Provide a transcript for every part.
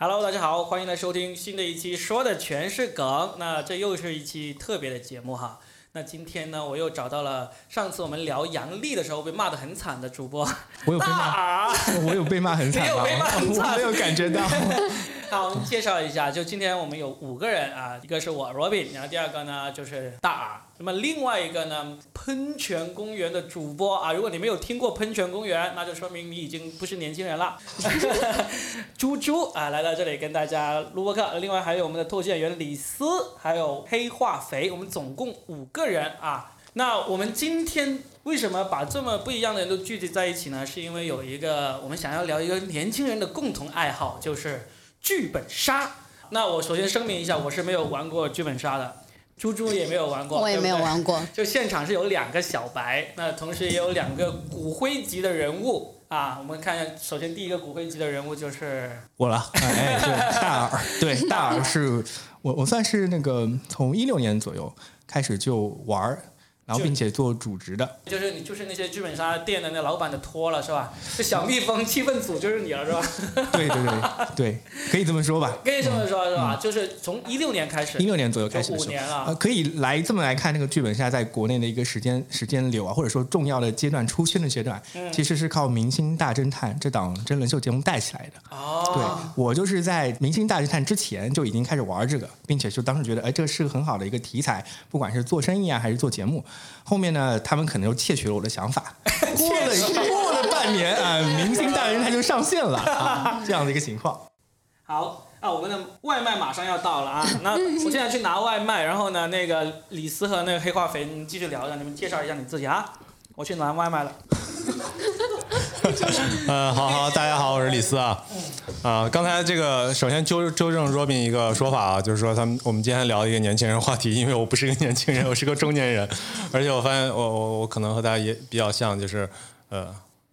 Hello，大家好，欢迎来收听新的一期，说的全是梗。那这又是一期特别的节目哈。那今天呢，我又找到了上次我们聊杨笠的时候被骂得很惨的主播我有被骂。我有被骂很惨吗？你有被骂很惨我没有感觉到。好，我们介绍一下，就今天我们有五个人啊，一个是我 Robin，然后第二个呢就是大耳，那么另外一个呢，喷泉公园的主播啊，如果你没有听过喷泉公园，那就说明你已经不是年轻人了。猪猪啊，来到这里跟大家录播客，另外还有我们的脱线员李斯，还有黑化肥，我们总共五个人啊。那我们今天为什么把这么不一样的人都聚集在一起呢？是因为有一个我们想要聊一个年轻人的共同爱好，就是剧本杀。那我首先声明一下，我是没有玩过剧本杀的，猪猪也没有玩过，我也没有玩过。就现场是有两个小白，那同时也有两个骨灰级的人物啊。我们看一下，首先第一个骨灰级的人物就是我了，哎，对，大耳，对，大耳是我，我算是那个从一六年左右开始就玩儿，然后并且做主职的。就是你就是那些剧本杀店的那老板的托了是吧？这小蜜蜂气氛组就是你了是吧？对对对对，可以这么说吧。可以这么说是吧？就是从一六年开始，一六年左右开始的时候，五年了呃，。可以来这么来看那个剧本杀在国内的一个时间时间流啊，或者说重要的阶段出圈的阶段，嗯其实是靠《明星大侦探》这档真人秀节目带起来的。哦对哦，我就是在《明星大侦探》之前就已经开始玩这个，并且就当时觉得，哎，这是个很好的一个题材，不管是做生意啊还是做节目。后面呢，他们可能又窃取了我的想法，过了过了半年啊，明星大人他》就上线了啊，这样的一个情况。好啊，我们的外卖马上要到了啊。那我现在去拿外卖，然后呢，那个李斯和那个黑化肥，你们继续聊一下，你们介绍一下你自己啊。我去拿外卖了。呃，好好，大家好，我是李斯啊。啊，刚才这个首先纠纠正 Robin 一个说法啊，就是说他们我们今天聊一个年轻人话题，因为我不是个年轻人，我是个中年人，而且我发现我我我可能和大家也比较像，就是呃，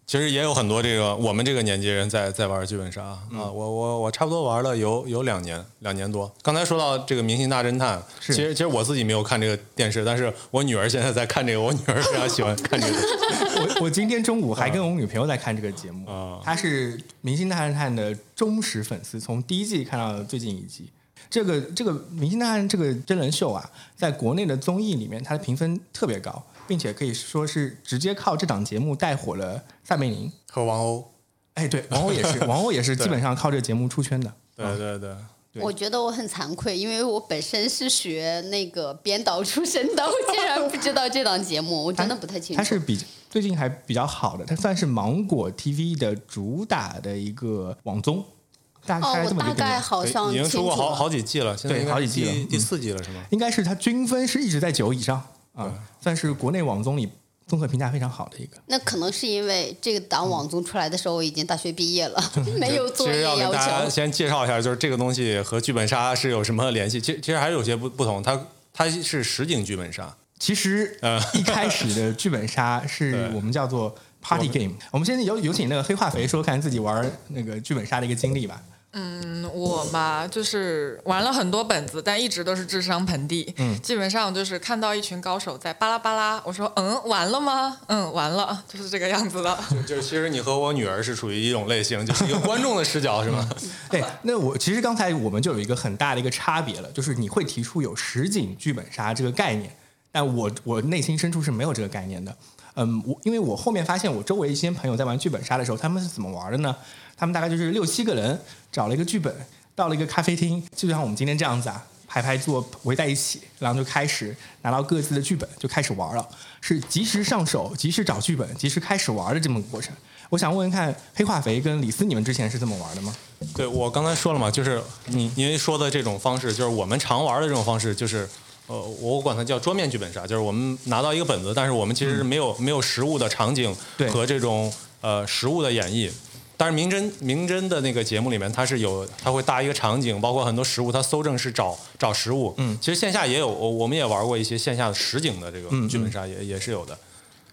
其实也有很多这个我们这个年纪人在在玩剧本杀啊，我我我差不多玩了有有两年两年多。刚才说到这个《明星大侦探》，是其实其实我自己没有看这个电视，但是我女儿现在在看这个，我女儿非常喜欢看这个。我我今天中午还跟我女朋友在看这个节目啊，她是《明星大侦探》的忠实粉丝，从第一季看到最近一季。这个这个《明星大侦探》这个真人秀啊，在国内的综艺里面，它的评分特别高，并且可以说是直接靠这档节目带火了撒贝宁。和王鸥，哎，对，王鸥也是，王鸥也是基本上靠这个节目出圈的。对对对。对我觉得我很惭愧，因为我本身是学那个编导出身的，我竟然不知道这档节目，我真的不太清楚。它是比最近还比较好的，它算是芒果 TV 的主打的一个网综，大哦，概我大概这么一个概好像已经出过好好几季了，现在对好几季了第四季了是吗？应该是它均分是一直在九以上啊，算是国内网综里综合评价非常好的一个。那可能是因为这个档网综出来的时候，我已经大学毕业了，没有作其实要给业要大家求。先介绍一下，就是这个东西和剧本杀是有什么联系？其实其实还是有些不不同，它它是实景剧本杀，其实呃一开始的剧本杀是 我们叫做 party game。我们现在有有请那个黑化肥说看自己玩那个剧本杀的一个经历吧。嗯，我嘛就是玩了很多本子，但一直都是智商盆地。嗯基本上就是看到一群高手在巴拉巴拉，我说嗯，完了吗？嗯，完了，就是这个样子的。就就是其实你和我女儿是属于一种类型，就是一个观众的视角是吗？对，那我其实刚才我们就有一个很大的一个差别了，就是你会提出有实景剧本杀这个概念，但我我内心深处是没有这个概念的。嗯，我因为我后面发现我周围一些朋友在玩剧本杀的时候，他们是怎么玩的呢？他们大概就是六七个人找了一个剧本，到了一个咖啡厅，就像我们今天这样子啊，排排坐围在一起，然后就开始拿到各自的剧本就开始玩了，是及时上手、及时找剧本、及时开始玩的这么个过程。我想问问看，黑化肥跟李斯，你们之前是这么玩的吗？对我刚才说了嘛，就是你您说的这种方式，就是我们常玩的这种方式，就是呃，我管它叫桌面剧本杀，就是我们拿到一个本子，但是我们其实是没有、没有实物的场景对和这种呃实物的演绎。但是明侦明侦的那个节目里面，它是有，它会搭一个场景，包括很多实物，它搜证是找找实物。嗯其实线下也有，我我们也玩过一些线下的实景的这个嗯剧本杀，也也是有的。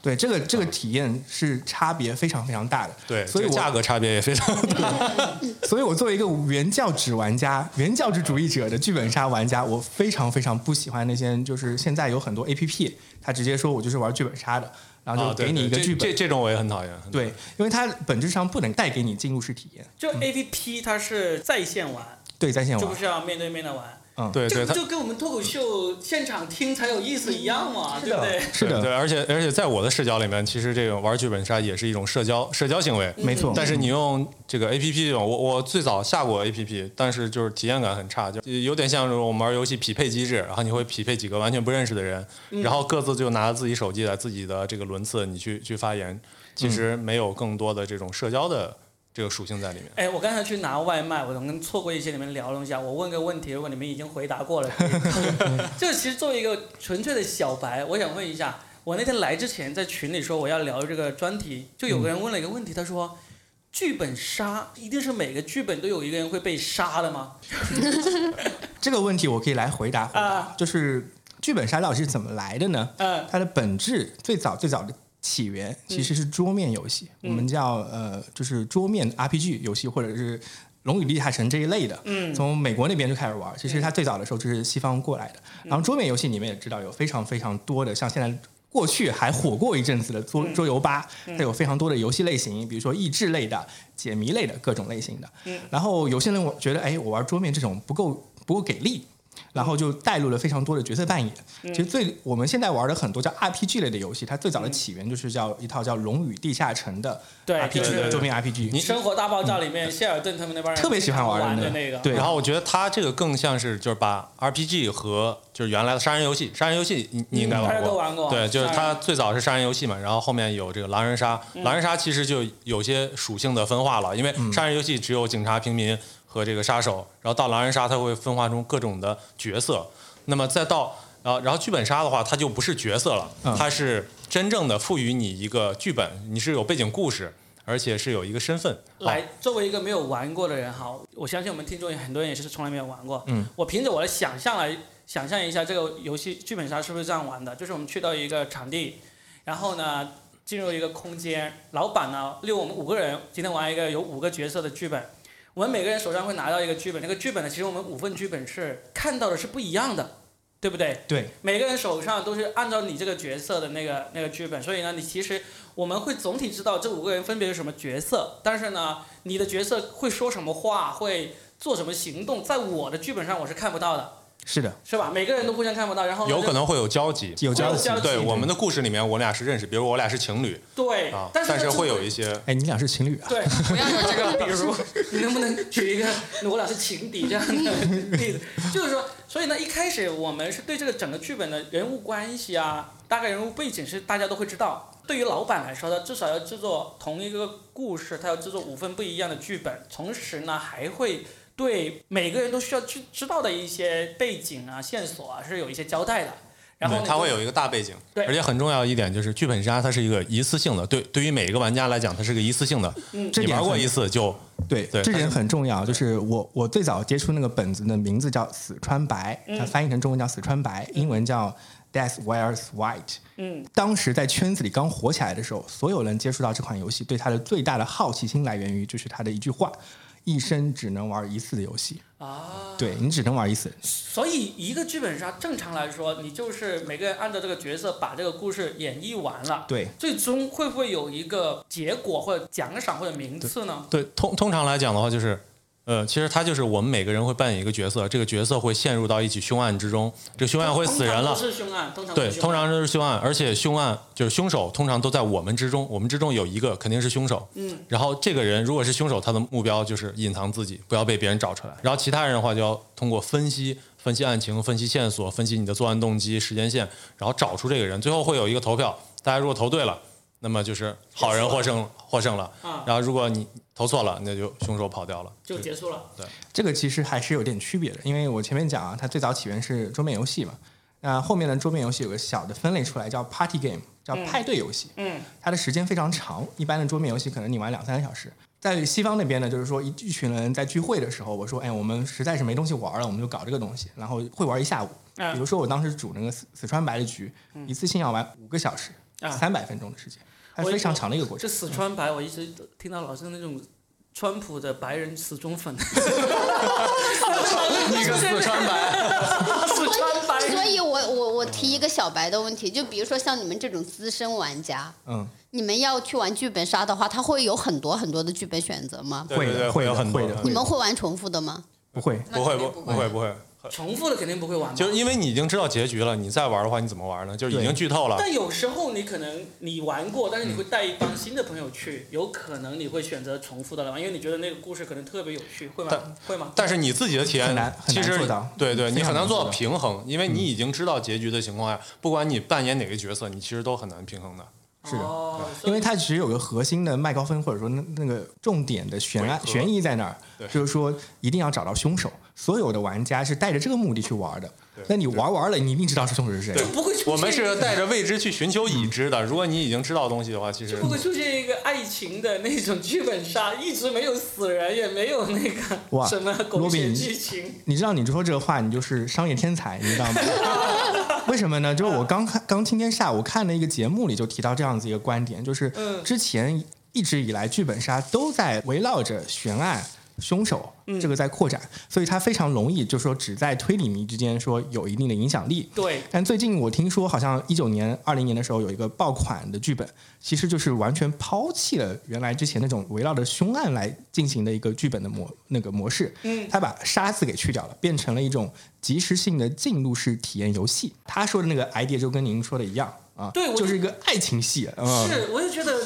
对，这个这个体验是差别非常非常大的。对，所以我这个价格差别也非常 大。所以我作为一个原教旨玩家、原教旨主义者的剧本杀玩家，我非常非常不喜欢那些就是现在有很多 A P P，他直接说我就是玩剧本杀的，然后啊，就给你一个剧本。这这种我也很讨厌。很讨厌对，因为它本质上不能带给你进入式体验。就 A P P 它是在线玩，对，在线玩就不。是要面对面的玩。这对对，它不就跟我们脱口秀现场听才有意思一样嘛，对不对？是的，对，而且而且在我的视角里面，其实这种玩剧本杀也是一种社交社交行为。没错。但是你用这个 A P P 这种，我我最早下过 A P P，但是就是体验感很差，就有点像是我们玩游戏匹配机制，然后你会匹配几个完全不认识的人，然后各自就拿着自己手机在自己的这个轮次，你去去发言，其实没有更多的这种社交的这个属性在里面。哎，我刚才去拿外卖，我可能错过一些，你们聊了一下。我问个问题，如果你们已经回答过了，就其实作为一个纯粹的小白，我想问一下，我那天来之前在群里说我要聊这个专题，就有个人问了一个问题，他说。剧本杀一定是每个剧本都有一个人会被杀的吗？这个问题我可以来回答回答，啊就是剧本杀到底是怎么来的呢？嗯它的本质最早最早的起源其实是桌面游戏，嗯我们叫呃就是桌面 RPG 游戏或者是。龙与地下城这一类的，嗯从美国那边就开始玩。其实它最早的时候就是西方过来的。然后桌面游戏你们也知道，有非常非常多的，像现在过去还火过一阵子的桌桌游吧，它有非常多的游戏类型，比如说益智类的、解谜类的各种类型的。嗯然后有些人我觉得，哎，我玩桌面这种不够不够给力，然后就带入了非常多的角色扮演。其实最我们现在玩的很多叫 RPG 类的游戏，它最早的起源就是叫一套叫《龙与地下城》的 RPG 就是桌面 RPG。你生活大爆炸里面，谢尔顿他们那帮人特别喜欢玩的那个，对。然后我觉得它这个更像是就是把 RPG 和就是原来的杀人游戏，杀人游戏你你应该玩过，都玩过。对，就是它最早是杀人游戏嘛，然后后面有这个狼人杀，狼人杀其实就有些属性的分化了，因为杀人游戏只有警察、平民和这个杀手，然后到狼人杀它会分化出各种的角色，那么再到然后然后剧本杀的话，它就不是角色了，嗯它是真正的赋予你一个剧本，你是有背景故事，而且是有一个身份。来，作为一个没有玩过的人哈，我相信我们听众有很多人也是从来没有玩过。嗯，我凭着我的想象来想象一下这个游戏剧本杀是不是这样玩的？就是我们去到一个场地，然后呢进入一个空间，老板呢六我们五个人今天玩一个有五个角色的剧本，我们每个人手上会拿到一个剧本，那个剧本呢其实我们五份剧本是看到的是不一样的，对不对？对，每个人手上都是按照你这个角色的那个那个剧本，所以呢，你其实我们会总体知道这五个人分别是什么角色，但是呢，你的角色会说什么话，会做什么行动，在我的剧本上我是看不到的，是的，是吧？每个人都互相看不到，然后有可能会有交集，有交集对，我们的故事里面，我俩是认识，比如我俩是情侣对啊，，但是呢但是会有一些哎，你俩是情侣啊？对，不要有这个，比如你能不能举一个我俩是情敌这样的例子？就是说，所以呢，一开始我们是对这个整个剧本的人物关系啊，大概人物背景是大家都会知道。对于老板来说，他至少要制作同一个故事，他要制作五份不一样的剧本，同时呢，还会对每个人都需要去知道的一些背景啊、线索啊，是有一些交代的。然后它会有一个大背景，对而且很重要的一点就是剧本杀它是一个一次性的，对，对于每一个玩家来讲，它是个一次性的，嗯这点很你玩过一次就对，对这点很重要。就是我我最早接触那个本子的名字叫死川白，它翻译成中文叫死川白，英文叫 Death Wears White。嗯，当时在圈子里刚火起来的时候，所有人接触到这款游戏，对它的最大的好奇心来源于就是它的一句话：一生只能玩一次的游戏。啊，对你只能玩一次。所以一个剧本杀正常来说，你就是每个人按照这个角色把这个故事演绎完了，对，最终会不会有一个结果或者奖赏或者名次呢？对，通通常来讲的话，就是，呃，其实他就是我们每个人会扮演一个角色，这个角色会陷入到一起凶案之中，这个凶案会死人了通常。都是凶案，通常都对，是凶案通常都是凶案，而且凶案就是凶手，通常都在我们之中，我们之中有一个肯定是凶手。嗯，然后这个人如果是凶手，他的目标就是隐藏自己，不要被别人找出来。然后其他人的话就要通过分析、分析案情、分析线索、分析你的作案动机、时间线，然后找出这个人。最后会有一个投票，大家如果投对了，那么就是好人获胜，获胜了。啊，然后如果你投错了，那就凶手跑掉了。就结束了。对。这个其实还是有点区别的，因为我前面讲啊，它最早起源是桌面游戏嘛，那后面的桌面游戏有个小的分类出来叫 Party Game，叫嗯。派对游戏，嗯。它的时间非常长，一般的桌面游戏可能你玩两三个小时。在西方那边呢，就是说一一群人在聚会的时候，我说，哎，我们实在是没东西玩了，我们就搞这个东西，然后会玩一下午。啊比如说我当时组那个四四川白的局，一次性要玩五个小时，啊。三百分钟的时间，非常长的一个过这程。四川白，我一直听到老师那种川普的白人死忠粉，一个四川白，四川白。所以我我我提一个小白的问题，就比如说像你们这种资深玩家，嗯，你们要去玩剧本杀的话，他会有很多很多的剧本选择吗？会的会的有很多会的你们会玩重复的吗？不会，不会不不会不会，重复的肯定不会玩吧，就是因为你已经知道结局了，你再玩的话你怎么玩呢？就是已经剧透了。但有时候你可能你玩过，但是你会带一帮新的朋友去，有可能你会选择重复的来玩，因为你觉得那个故事可能特别有趣，会吗？会吗？但是你自己的体验很难很其实难做到对对，你很难做到常难做到平衡，因为你已经知道结局的情况下，不管你扮演哪个角色，你其实都很难平衡的。是的哦，因为它其实有个核心的麦高芬，或者说那那个重点的悬案悬疑在那儿，就是说一定要找到凶手。所有的玩家是带着这个目的去玩的。那你玩完了，你一定知道是凶手是谁对。不会出现我们是带着未知去寻求已知的。如果你已经知道东西的话，其实会不会出现一个爱情的那种剧本杀，一直没有死人，也没有那个哇什么狗血剧情？你知道你说这个话，你就是商业天才，你知道吗？为什么呢？就是我刚看刚今天下午看了一个节目里就提到这样子一个观点，就是嗯之前一直以来剧本杀都在围绕着悬案。凶手嗯这个在扩展，所以它非常容易，就是说只在推理迷之间说有一定的影响力。对，但最近我听说，好像一九年、二零年的时候有一个爆款的剧本，其实就是完全抛弃了原来之前那种围绕着凶案来进行的一个剧本的模那个模式。嗯他把杀字给去掉了，变成了一种即时性的进入式体验游戏。他说的那个 idea 就跟您说的一样啊，对就是一个爱情戏。嗯、是，我就觉得，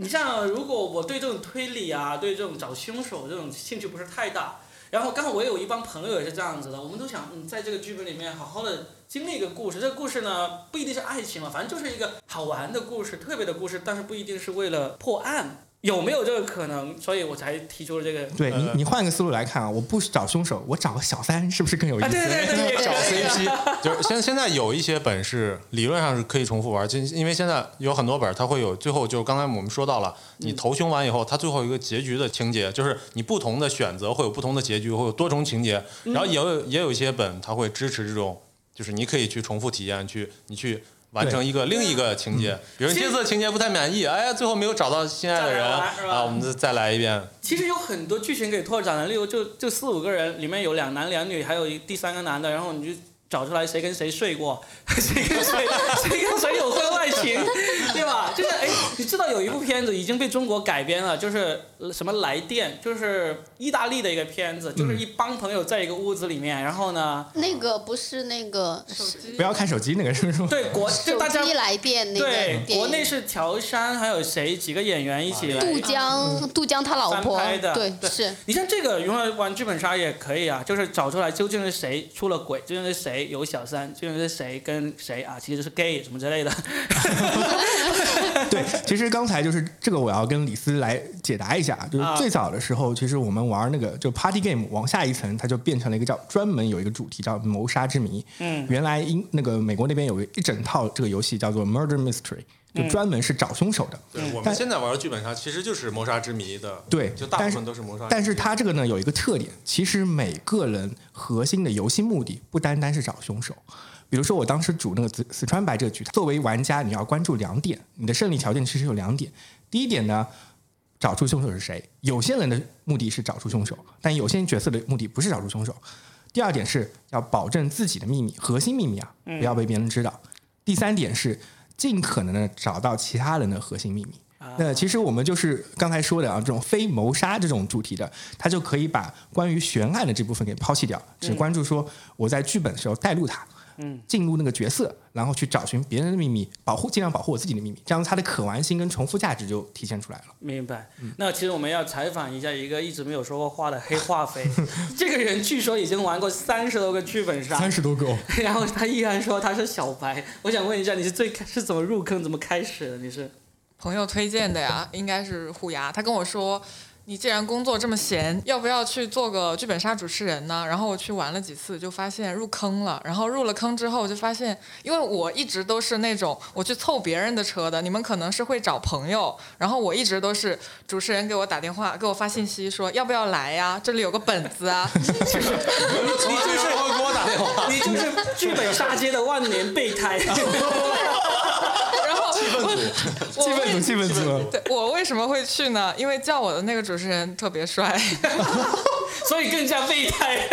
你像如果我对这种推理啊，对这种找凶手这种兴趣不是太大，然后刚好我有一帮朋友也是这样子的，我们都想嗯，在这个剧本里面好好的经历一个故事。这个故事呢，不一定是爱情了，反正就是一个好玩的故事，特别的故事，但是不一定是为了破案。有没有这个可能？所以我才提出了这个。对你呃，你换个思路来看啊，我不找凶手，我找个小三，是不是更有意啊，思？对对对对，找 CP，就是现现在有一些本是理论上是可以重复玩，就因为现在有很多本它会有最后就是刚才我们说到了，你投凶完以后，它最后一个结局的情节，就是你不同的选择会有不同的结局，会有多重情节，然后也有也有一些本它会支持这种，就是你可以去重复体验，去你去。完成一个另一个情节，比如你这次情节不太满意，哎呀，最后没有找到心爱的人再来是吧？啊，我们再再来一遍。其实有很多剧情可以拓展的，例如就就四五个人，里面有两男两女，还有一第三个男的，然后你就找出来谁跟谁睡过，谁跟谁谁跟谁有婚外情，对吧？就是哎，你知道有一部片子已经被中国改编了，就是呃什么来电，就是意大利的一个片子，就是一帮朋友在一个屋子里面，然后呢，那个不是那个手机。不要看手机那个是不是，对国就大家机来电那个对国内是乔杉还有谁几个演员一起来。杜江，杜江他老婆拍的，对对。是。你像这个用来玩剧本杀也可以啊，就是找出来究竟是谁出了轨，究竟是谁有小三，究竟是谁跟谁啊，其实是 gay 什么之类的。对，其实刚才就是这个，我要跟李斯来解答一下，就是啊最早的时候，其实我们玩那个就 party game 往下一层，它就变成了一个叫专门有一个主题叫谋杀之谜。嗯，原来英那个美国那边有一整套这个游戏叫做 Murder Mystery，就嗯专门是找凶手的。对，我们现在玩的剧本杀其实就是谋杀之谜的，对就大部分都是谋杀。但是它这个呢有一个特点，其实每个人核心的游戏目的不单单是找凶手。比如说我当时主那个四四川白这个局，作为玩家你要关注两点，你的胜利条件其实有两点。第一点呢，找出凶手是谁。有些人的目的是找出凶手，但有些角色的目的不是找出凶手。第二点是要保证自己的秘密，核心秘密啊，不要被别人知道。第三点是尽可能的找到其他人的核心秘密。那其实我们就是刚才说的啊，这种非谋杀这种主题的，它就可以把关于悬案的这部分给抛弃掉，只关注说我在剧本的时候带入它，嗯，进入那个角色，然后去找寻别人的秘密，保护尽量保护我自己的秘密，这样它的可玩性跟重复价值就体现出来了。明白。那其实我们要采访一下一个一直没有说过话的黑化肥，这个人据说已经玩过三十多个剧本杀，三十多个、哦，然后他依然说他是小白。我想问一下，你是最开是怎么入坑，怎么开始的？你是？朋友推荐的呀，应该是虎牙。他跟我说，你既然工作这么闲，要不要去做个剧本杀主持人呢？然后我去玩了几次，就发现入坑了。然后入了坑之后，我就发现，因为我一直都是那种我去凑别人的车的，你们可能是会找朋友，然后我一直都是主持人给我打电话，给我发信息说要不要来呀？这里有个本子啊。从来没有人会给我打电话。你就是剧本杀界的万年备胎。气氛组，气氛组，气氛组。对我为什么会去呢？因为叫我的那个主持人特别帅。所以更加备胎。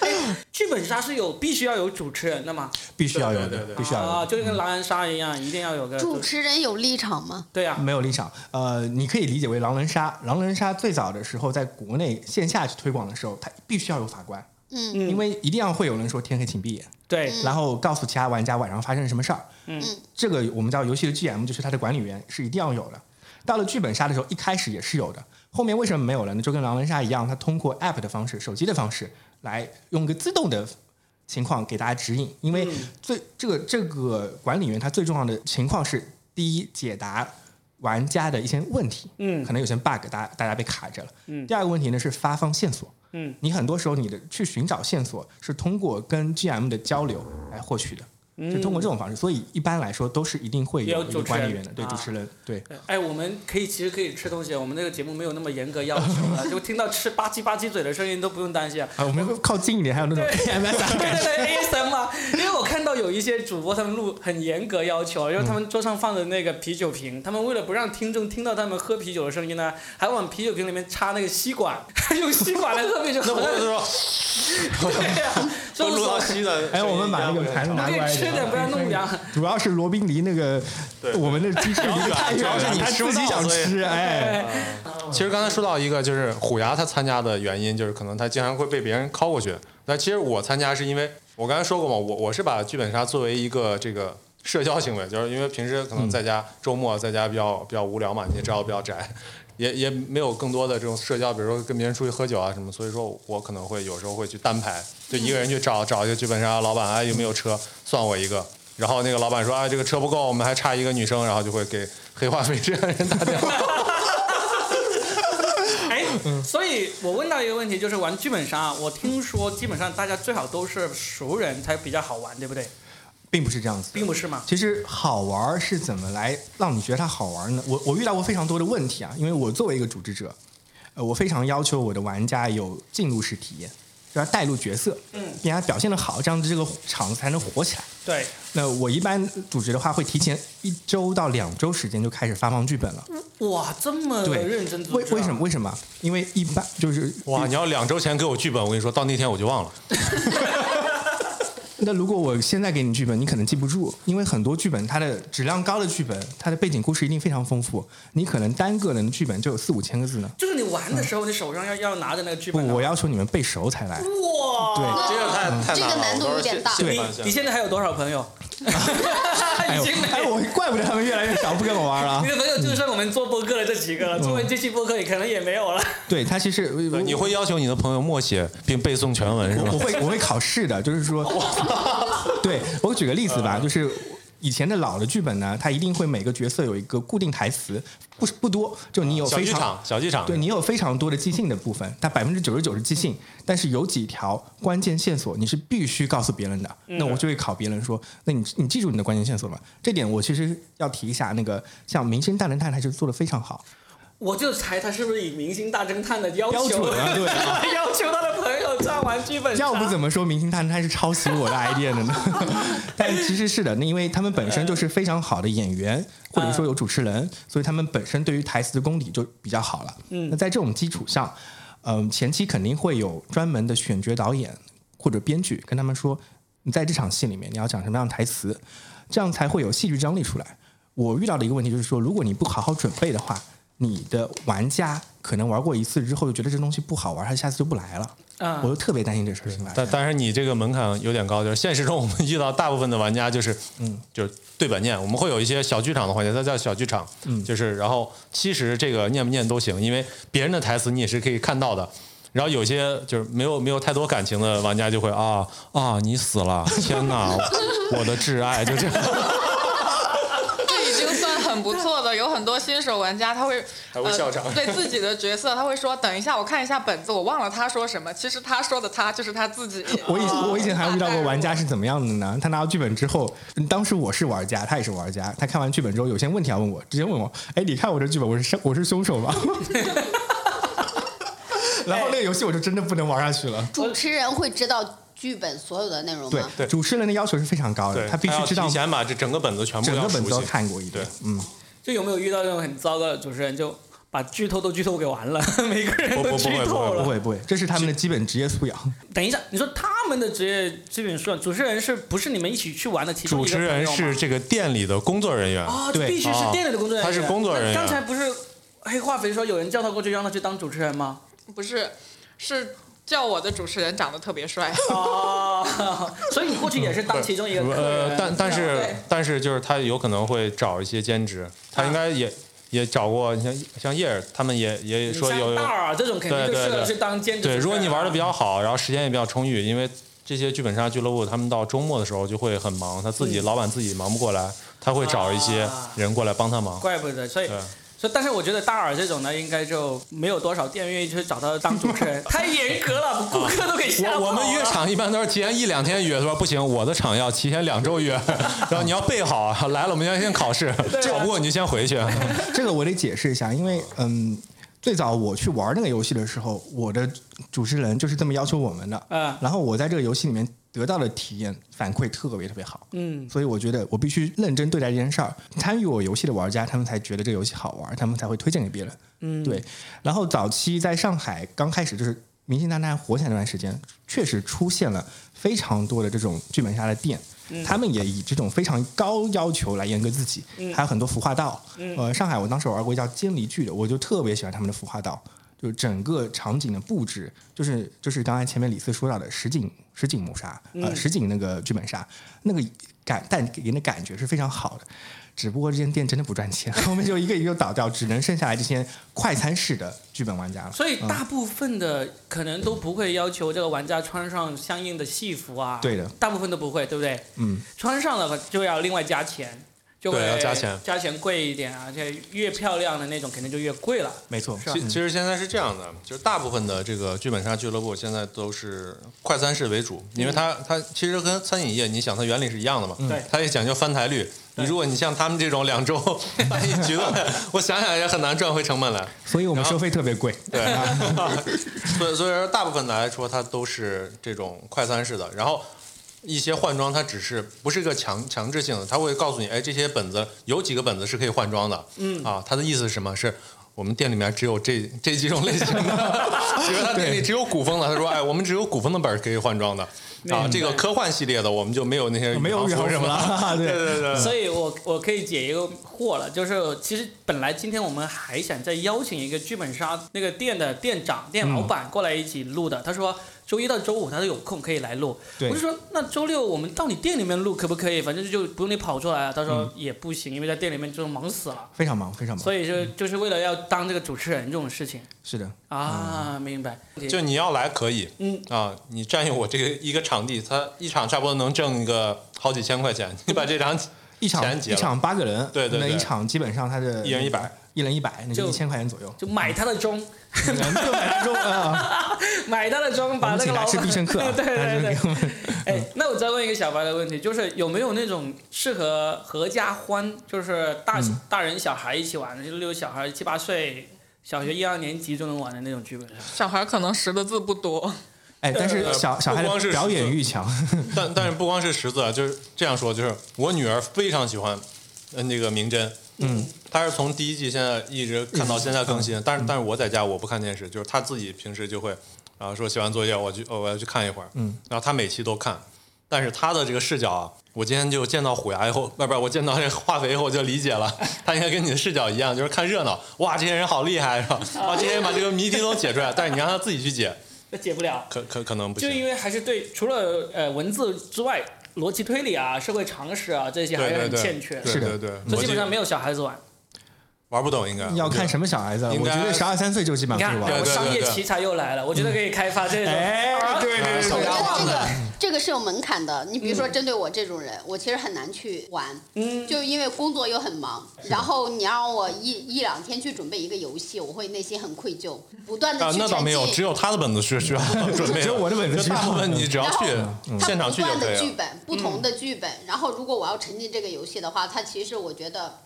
哎，剧本杀是有必须要有主持人的吗？必须要有的对对，对啊，必须要有啊。就跟狼人杀一样，一定要有个主持人有立场吗？对啊，没有立场，呃，你可以理解为狼人杀。狼人杀最早的时候，在国内线下去推广的时候，它必须要有法官，嗯因为一定要会有人说天黑请闭眼，对，然后告诉其他玩家晚上发生了什么事儿。嗯这个我们叫游戏的 GM，就是他的管理员是一定要有的。到了剧本杀的时候，一开始也是有的，后面为什么没有了呢？就跟狼人杀一样，它通过 App 的方式、手机的方式来用一个自动的情况给大家指引。因为最这个这个管理员他最重要的情况是，第一解答玩家的一些问题，嗯可能有些 bug 大家大家被卡着了。嗯第二个问题呢是发放线索，嗯，你很多时候你的去寻找线索是通过跟 GM 的交流来获取的。是通过这种方式，所以一般来说都是一定会也有有一主持人个管理员的，对啊主持人，对。对哎，我们可以其实可以吃东西，我们那个节目没有那么严格要求了，就听到吃吧唧吧唧嘴的声音都不用担心啊。啊，我们会靠近一点，还有那种的对。对对，ASM 嘛，因为我看到有一些主播他们录很严格要求，因为他们桌上放的那个啤酒瓶，他们为了不让听众听到他们喝啤酒的声音呢，还往啤酒瓶里面插那个吸管，用吸管来喝啤酒。那我就说，对呀，所以录到吸的。哎，我们把那个盘子拿过来一点。不要弄凉。主要是罗宾离那个对我们的鸡翅离得太远了，主要是你他吃不自己想吃，哎，其实刚才说到一个，就是虎牙他参加的原因，就是可能他经常会被别人拷过去。那其实我参加是因为我刚才说过嘛，我我是把剧本杀作为一个这个社交行为，就是因为平时可能在家、周末在家比较比较无聊嘛，你也知道我比较宅，也也没有更多的这种社交，比如说跟别人出去喝酒啊什么，所以说我可能会有时候会去单排，就一个人去找找一个剧本杀老板，哎有没有车，算我一个。然后那个老板说，哎，这个车不够，我们还差一个女生，然后就会给黑化肥这样的人打电话。哎，所以我问到一个问题，就是玩剧本杀，我听说基本上大家最好都是熟人才比较好玩，对不对？并不是这样子的。并不是吗？其实好玩儿是怎么来让你觉得它好玩呢？我我遇到过非常多的问题啊，因为我作为一个组织者，呃，我非常要求我的玩家有进入式体验，就要带入角色，嗯，并且表现的好，这样子这个场子才能火起来。对，那我一般组织的话，会提前一周到两周时间就开始发放剧本了。哇，这么对认真组织啊为为什么？？为什么？因为一般就是哇，你要两周前给我剧本，我跟你说到那天我就忘了。那如果我现在给你剧本，你可能记不住，因为很多剧本它的质量高的剧本，它的背景故事一定非常丰富，你可能单个人的剧本就有四五千个字呢。就是你玩的时候，你手上要要拿的那个剧，本不。我要求你们背熟才来。哇，对，这个太太这个难了，难度我都是有点大现你现现你现在还有多少朋友？哎呦已经没哎，我怪不得他们越来越少，不跟我玩了 你。的朋友就剩我们做播客的这几个了，中文机器播客也可能也没有了。对他其实你会要求你的朋友默写并背诵全文是吧我我？会我会考试的，就是说，对我举个例子吧，就是以前的老的剧本呢，它一定会每个角色有一个固定台词，不不多，就你有非常小剧场，小剧场。对你有非常多的即兴的部分，它百分之九十九是即兴，但是有几条关键线索你是必须告诉别人的。那我就会考别人说，那你你记住你的关键线索了吗？这点我其实要提一下，那个像《明星大侦探》，它是做的非常好。我就猜他是不是以明星大侦探的要标求准啊对啊 要求他的朋友这样玩剧本杀。要不怎么说《明星大侦探》是抄袭我的 idea 的呢？但其实是的，那因为他们本身就是非常好的演员，或者说有主持人，所以他们本身对于台词的功底就比较好了。嗯那在这种基础上，嗯、前期肯定会有专门的选角导演或者编剧跟他们说，你在这场戏里面你要讲什么样的台词，这样才会有戏剧张力出来。我遇到的一个问题就是说，如果你不好好准备的话，你的玩家可能玩过一次之后就觉得这东西不好玩，他下次就不来了。嗯我就特别担心这事情发生。但但是你这个门槛有点高，就是 现实中我们遇到大部分的玩家就是，嗯，就是对本念，我们会有一些小剧场的环节，它叫小剧场，嗯，就是然后其实这个念不念都行，因为别人的台词你也是可以看到的。然后有些就是没有没有太多感情的玩家就会啊啊你死了，天哪，我的挚爱就这样，这已经算很不错很多新手玩家他会还会笑场呃、对自己的角色，他会说：“等一下，我看一下本子，我忘了他说什么。”其实他说的他就是他自己。我以我以前还有遇到过玩家是怎么样的呢？他拿到剧本之后，嗯当时我是玩家，他也是玩家。他看完剧本之后，有些问题要问我，直接问我：“哎，你看我这剧本，我是我是凶手吗？” 然后那个游戏我就真的不能玩下去了。主持人会知道剧本所有的内容对吗？对主持人的要求是非常高的，他必须知道要提前把这整个本子全部整个本子都。看过一遍。嗯，就有没有遇到那种很糟糕的主持人，就把剧透都剧透给完了，每个人都剧不不不会不会透了。不会不会，这是他们的基本职业素养。等一下，你说他们的职业基本素养，主持人是不是你们一起去玩的其中主持人是这个店里的工作人员，啊，对必须是店里的工作人员。他是工作人员刚才不是黑化肥说有人叫他过去让他去当主持人吗？不是，是叫我的主持人长得特别帅。哦，所以你过去也是当其中一个。呃，但但是但是就是他有可能会找一些兼职，他应该也也找过，你像像叶儿他们也也说有大耳这种肯定就对对对适合去当兼职对，人啊。如果你玩的比较好，然后时间也比较充裕，因为这些剧本杀俱乐部他们到周末的时候就会很忙，他自己、嗯老板自己忙不过来，他会找一些啊人过来帮他忙。怪不得，所以对。所以，但是我觉得大耳这种呢，应该就没有多少店愿意去找他当主持人，太严格了，顾客都给吓跑了。我我们约场一般都是提前一两天约，他说不行，我的场要提前两周约，然后你要备好啊，来了我们要先考试，考不过你就先回去。这个我得解释一下，因为嗯，最早我去玩那个游戏的时候，我的主持人就是这么要求我们的。嗯。然后我在这个游戏里面得到的体验反馈特别特别好，嗯，所以我觉得我必须认真对待这件事儿。参与我游戏的玩家，他们才觉得这个游戏好玩，他们才会推荐给别人。嗯，对。然后早期在上海刚开始就是明星大侦探火起来那段时间，确实出现了非常多的这种剧本杀的店。他们也以这种非常高要求来严格自己，还有很多服化道。呃，上海我当时玩过一叫监离剧的，我就特别喜欢他们的服化道，就是整个场景的布置，就是就是刚才前面李四说到的实景实景谋杀，呃，实景那个剧本杀，那个感但给人的感觉是非常好的。只不过这间店真的不赚钱，后面就一个一个倒掉，只能剩下来这些快餐式的剧本玩家了。所以大部分的可能都不会要求这个玩家穿上相应的戏服啊。对的，大部分都不会，对不对？嗯，穿上了就要另外加钱，就会对要加钱加钱贵一点啊，而且越漂亮的那种肯定就越贵了。没错，其其实现在是这样的，就是大部分的这个剧本杀俱乐部现在都是快餐式为主，因为它它其实跟餐饮业，你想它原理是一样的嘛，对它也讲究翻台率。你如果你像他们这种两周 翻一局的，我想想也很难赚回成本来。所以我们收费特别贵。对，所以所以说大部分的来说，它都是这种快餐式的。然后一些换装，它只是不是一个强强制性的，它会告诉你，哎，这些本子有几个本子是可以换装的。嗯。啊，它的意思是什么？是我们店里面只有这这几种类型的，比如他店里只有古风的，他说，哎，我们只有古风的本儿可以换装的。啊，这个科幻系列的我们就没有那些没有什么 对对对，所以我我可以解一个惑了，就是其实本来今天我们还想再邀请一个剧本杀那个店的店长、店老板过来一起录的，他说周一到周五他都有空可以来录，对。我就说那周六我们到你店里面录可不可以？反正就不用你跑出来啊。他说也不行，因为在店里面就忙死了，非常忙，非常忙。所以就就是为了要当这个主持人这种事情。是的，啊，明白？就你要来可以，嗯。啊，你占用我这个一个场地，他一场差不多能挣个好几千块钱，你把这场一场一场八个人，对对对。那一场基本上他的一人100，一人一百，那就就一千块钱左右。就买他的钟，就 买那种啊，买他的钟，我们请他把那个老板吃必胜客啊，对对对。哎，那我再问一个小白的问题，就是有没有那种适合合家欢，就是大、嗯。大人小孩一起玩的，就例如小孩七八岁，小学一二年级就能玩的那种剧本杀？小孩可能识的字不多，哎，但是呃小小孩的表演欲强，但但是不光是识字，啊，就是这样说，就是我女儿非常喜欢，呃，那个名侦，嗯，她是从第一季现在一直看到现在更嗯新，但是但是我在家我不看电视，就是他自己平时就会，然后说写完作业我去哦我要去看一会儿，嗯，然后他每期都看，但是他的这个视角啊，我今天就见到虎牙以后，不不，我见到这个化肥以后我就理解了，他应该跟你的视角一样，就是看热闹，哇，这些人好厉害是吧？哇，这些人把这个谜题都解出来，但是你让他自己去解，那解不了，可可可能不行。就因为还是对除了呃文字之外，逻辑推理啊、社会常识啊这些还是很欠缺的，是的对对对，所以基本上没有小孩子玩。玩不懂应该。要看什么小孩子了。我觉得十二三岁就基本，上可以玩商业奇才又来了，我觉得可以开发这种。哎，对对对我觉得这，个这个是有门槛的。你比如说，针对我这种人，我其实很难去玩，嗯，就因为工作又很忙，然后你让我一一两天去准备一个游戏，我会内心很愧疚，不断的啊，去沉那倒没有，只有他的本子是需要准备，只有我的本子需要就大部分你只要去它现场不去就可以了。断的剧本，不同的剧本。然后，如果我要沉浸这个游戏的话，它其实我觉得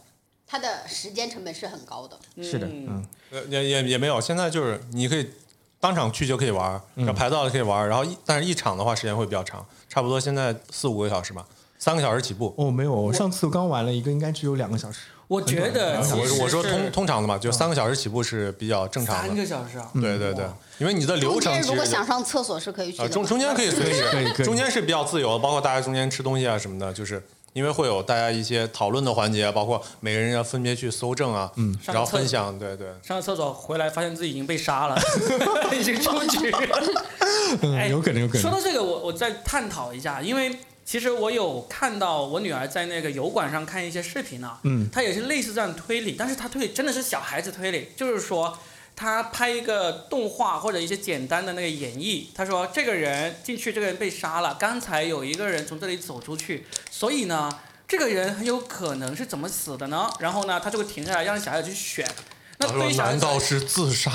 它的时间成本是很高的。是的，嗯，呃也也也没有，现在就是你可以当场去就可以玩，然后排到了可以玩，然后一但是一场的话时间会比较长，差不多现在四五个小时吧，三个小时起步。哦，没有，我上次刚玩了一个，应该只有两个小时。我觉得其实我我说通通常的嘛，就三个小时起步是比较正常的三的。个小时啊，对对对，因为你的流中间如果想上厕所是可以去。中中间可以随时，可以可以中间是比较自由的，包括大家中间吃东西啊什么的，就是因为会有大家一些讨论的环节，包括每个人要分别去搜证啊，嗯，然后分享，对对。上个厕所回来发现自己已经被杀了，已经出局了。哎嗯，有可能，有可能。说到这个，我我再探讨一下，因为其实我有看到我女儿在那个油管上看一些视频啊，嗯，她也是类似这样推理，但是她推理真的是小孩子推理，就是说她拍一个动画或者一些简单的那个演绎，他说这个人进去，这个人被杀了，刚才有一个人从这里走出去，所以呢。这个人很有可能是怎么死的呢？然后呢，他就会停下来让小孩子去选。那他说对于：“小孩难道是自杀？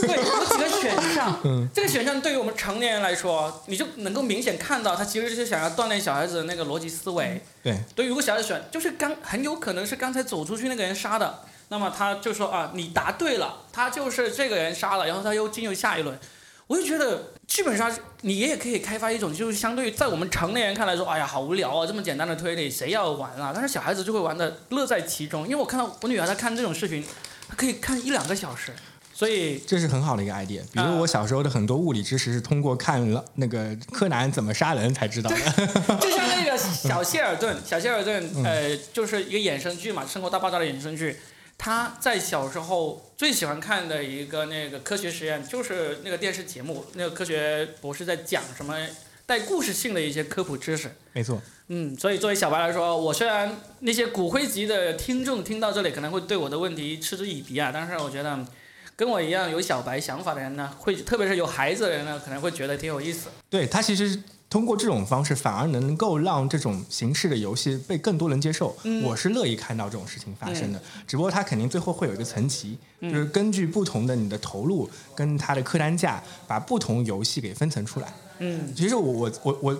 对，有几个选项。这个选项对于我们成年人来说，你就能够明显看到，他其实是想要锻炼小孩子的那个逻辑思维。对，对，如果小孩子选，就是刚很有可能是刚才走出去那个人杀的，那么他就说啊，你答对了，他就是这个人杀了，然后他又进入下一轮。我就觉得剧本杀你也可以开发一种，就是相对于在我们成年人看来说，哎呀，好无聊啊，这么简单的推理谁要玩啊？但是小孩子就会玩的乐在其中，因为我看到我女儿她看这种视频，她可以看一两个小时，所以这是很好的一个 idea。比啊如我小时候的很多物理知识是通过看了那个柯南怎么杀人才知道的。就像那个 小谢尔顿，小谢尔顿，呃，就是一个衍生剧嘛，《生活大爆炸》的衍生剧。他在小时候最喜欢看的一个那个科学实验，就是那个电视节目，那个科学博士在讲什么带故事性的一些科普知识。没错，嗯，所以作为小白来说，我虽然那些骨灰级的听众听到这里可能会对我的问题嗤之以鼻啊，但是我觉得跟我一样有小白想法的人呢，会特别是有孩子的人呢，可能会觉得挺有意思。对他其实通过这种方式，反而能够让这种形式的游戏被更多人接受。嗯我是乐意看到这种事情发生的，只不过它肯定最后会有一个层级，嗯就是根据不同的你的投入跟它的客单价，把不同游戏给分层出来。嗯其实我我我我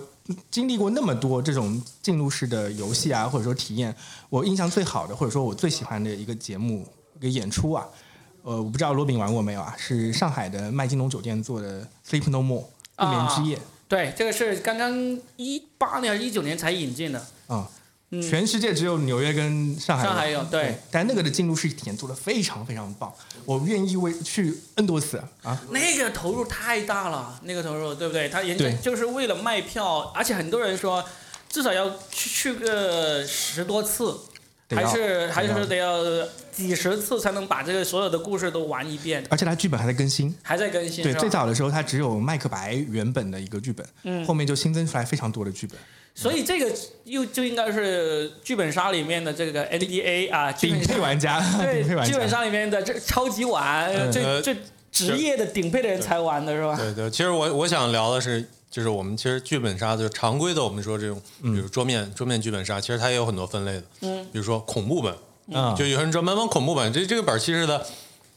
经历过那么多这种进入式的游戏啊，或者说体验，我印象最好的，或者说我最喜欢的一个节目、一个演出啊，呃，我不知道罗宾玩过没有啊？是上海的麦金龙酒店做的《Sleep No More》不眠之夜对，这个是刚刚一八年、一九年才引进的。啊。嗯，全世界只有纽约跟上海上海有对但那个的进入式体验做的非常非常棒，我愿意为去 N 多次啊。那个投入太大了，那个投入对不对？他人家就是为了卖票，而且很多人说至少要去去个十多次，还是还是得要几十次才能把这个所有的故事都玩一遍，而且它剧本还在更新，还在更新。对，最早的时候它只有麦克白原本的一个剧本，嗯后面就新增出来非常多的剧本，所以这个又就应该是剧本杀里面的这个 NDA 啊，顶配玩家，顶配对，玩剧本。杀里面的这超级碗，嗯最呃最职业的顶配的人才玩的是吧？对对，其实我我想聊的是，就是我们其实剧本杀就是常规的，我们说这种，比如桌面桌面剧本杀，其实它也有很多分类的，嗯，比如说恐怖本，嗯，就有人专门玩恐怖本，这这个本其实的，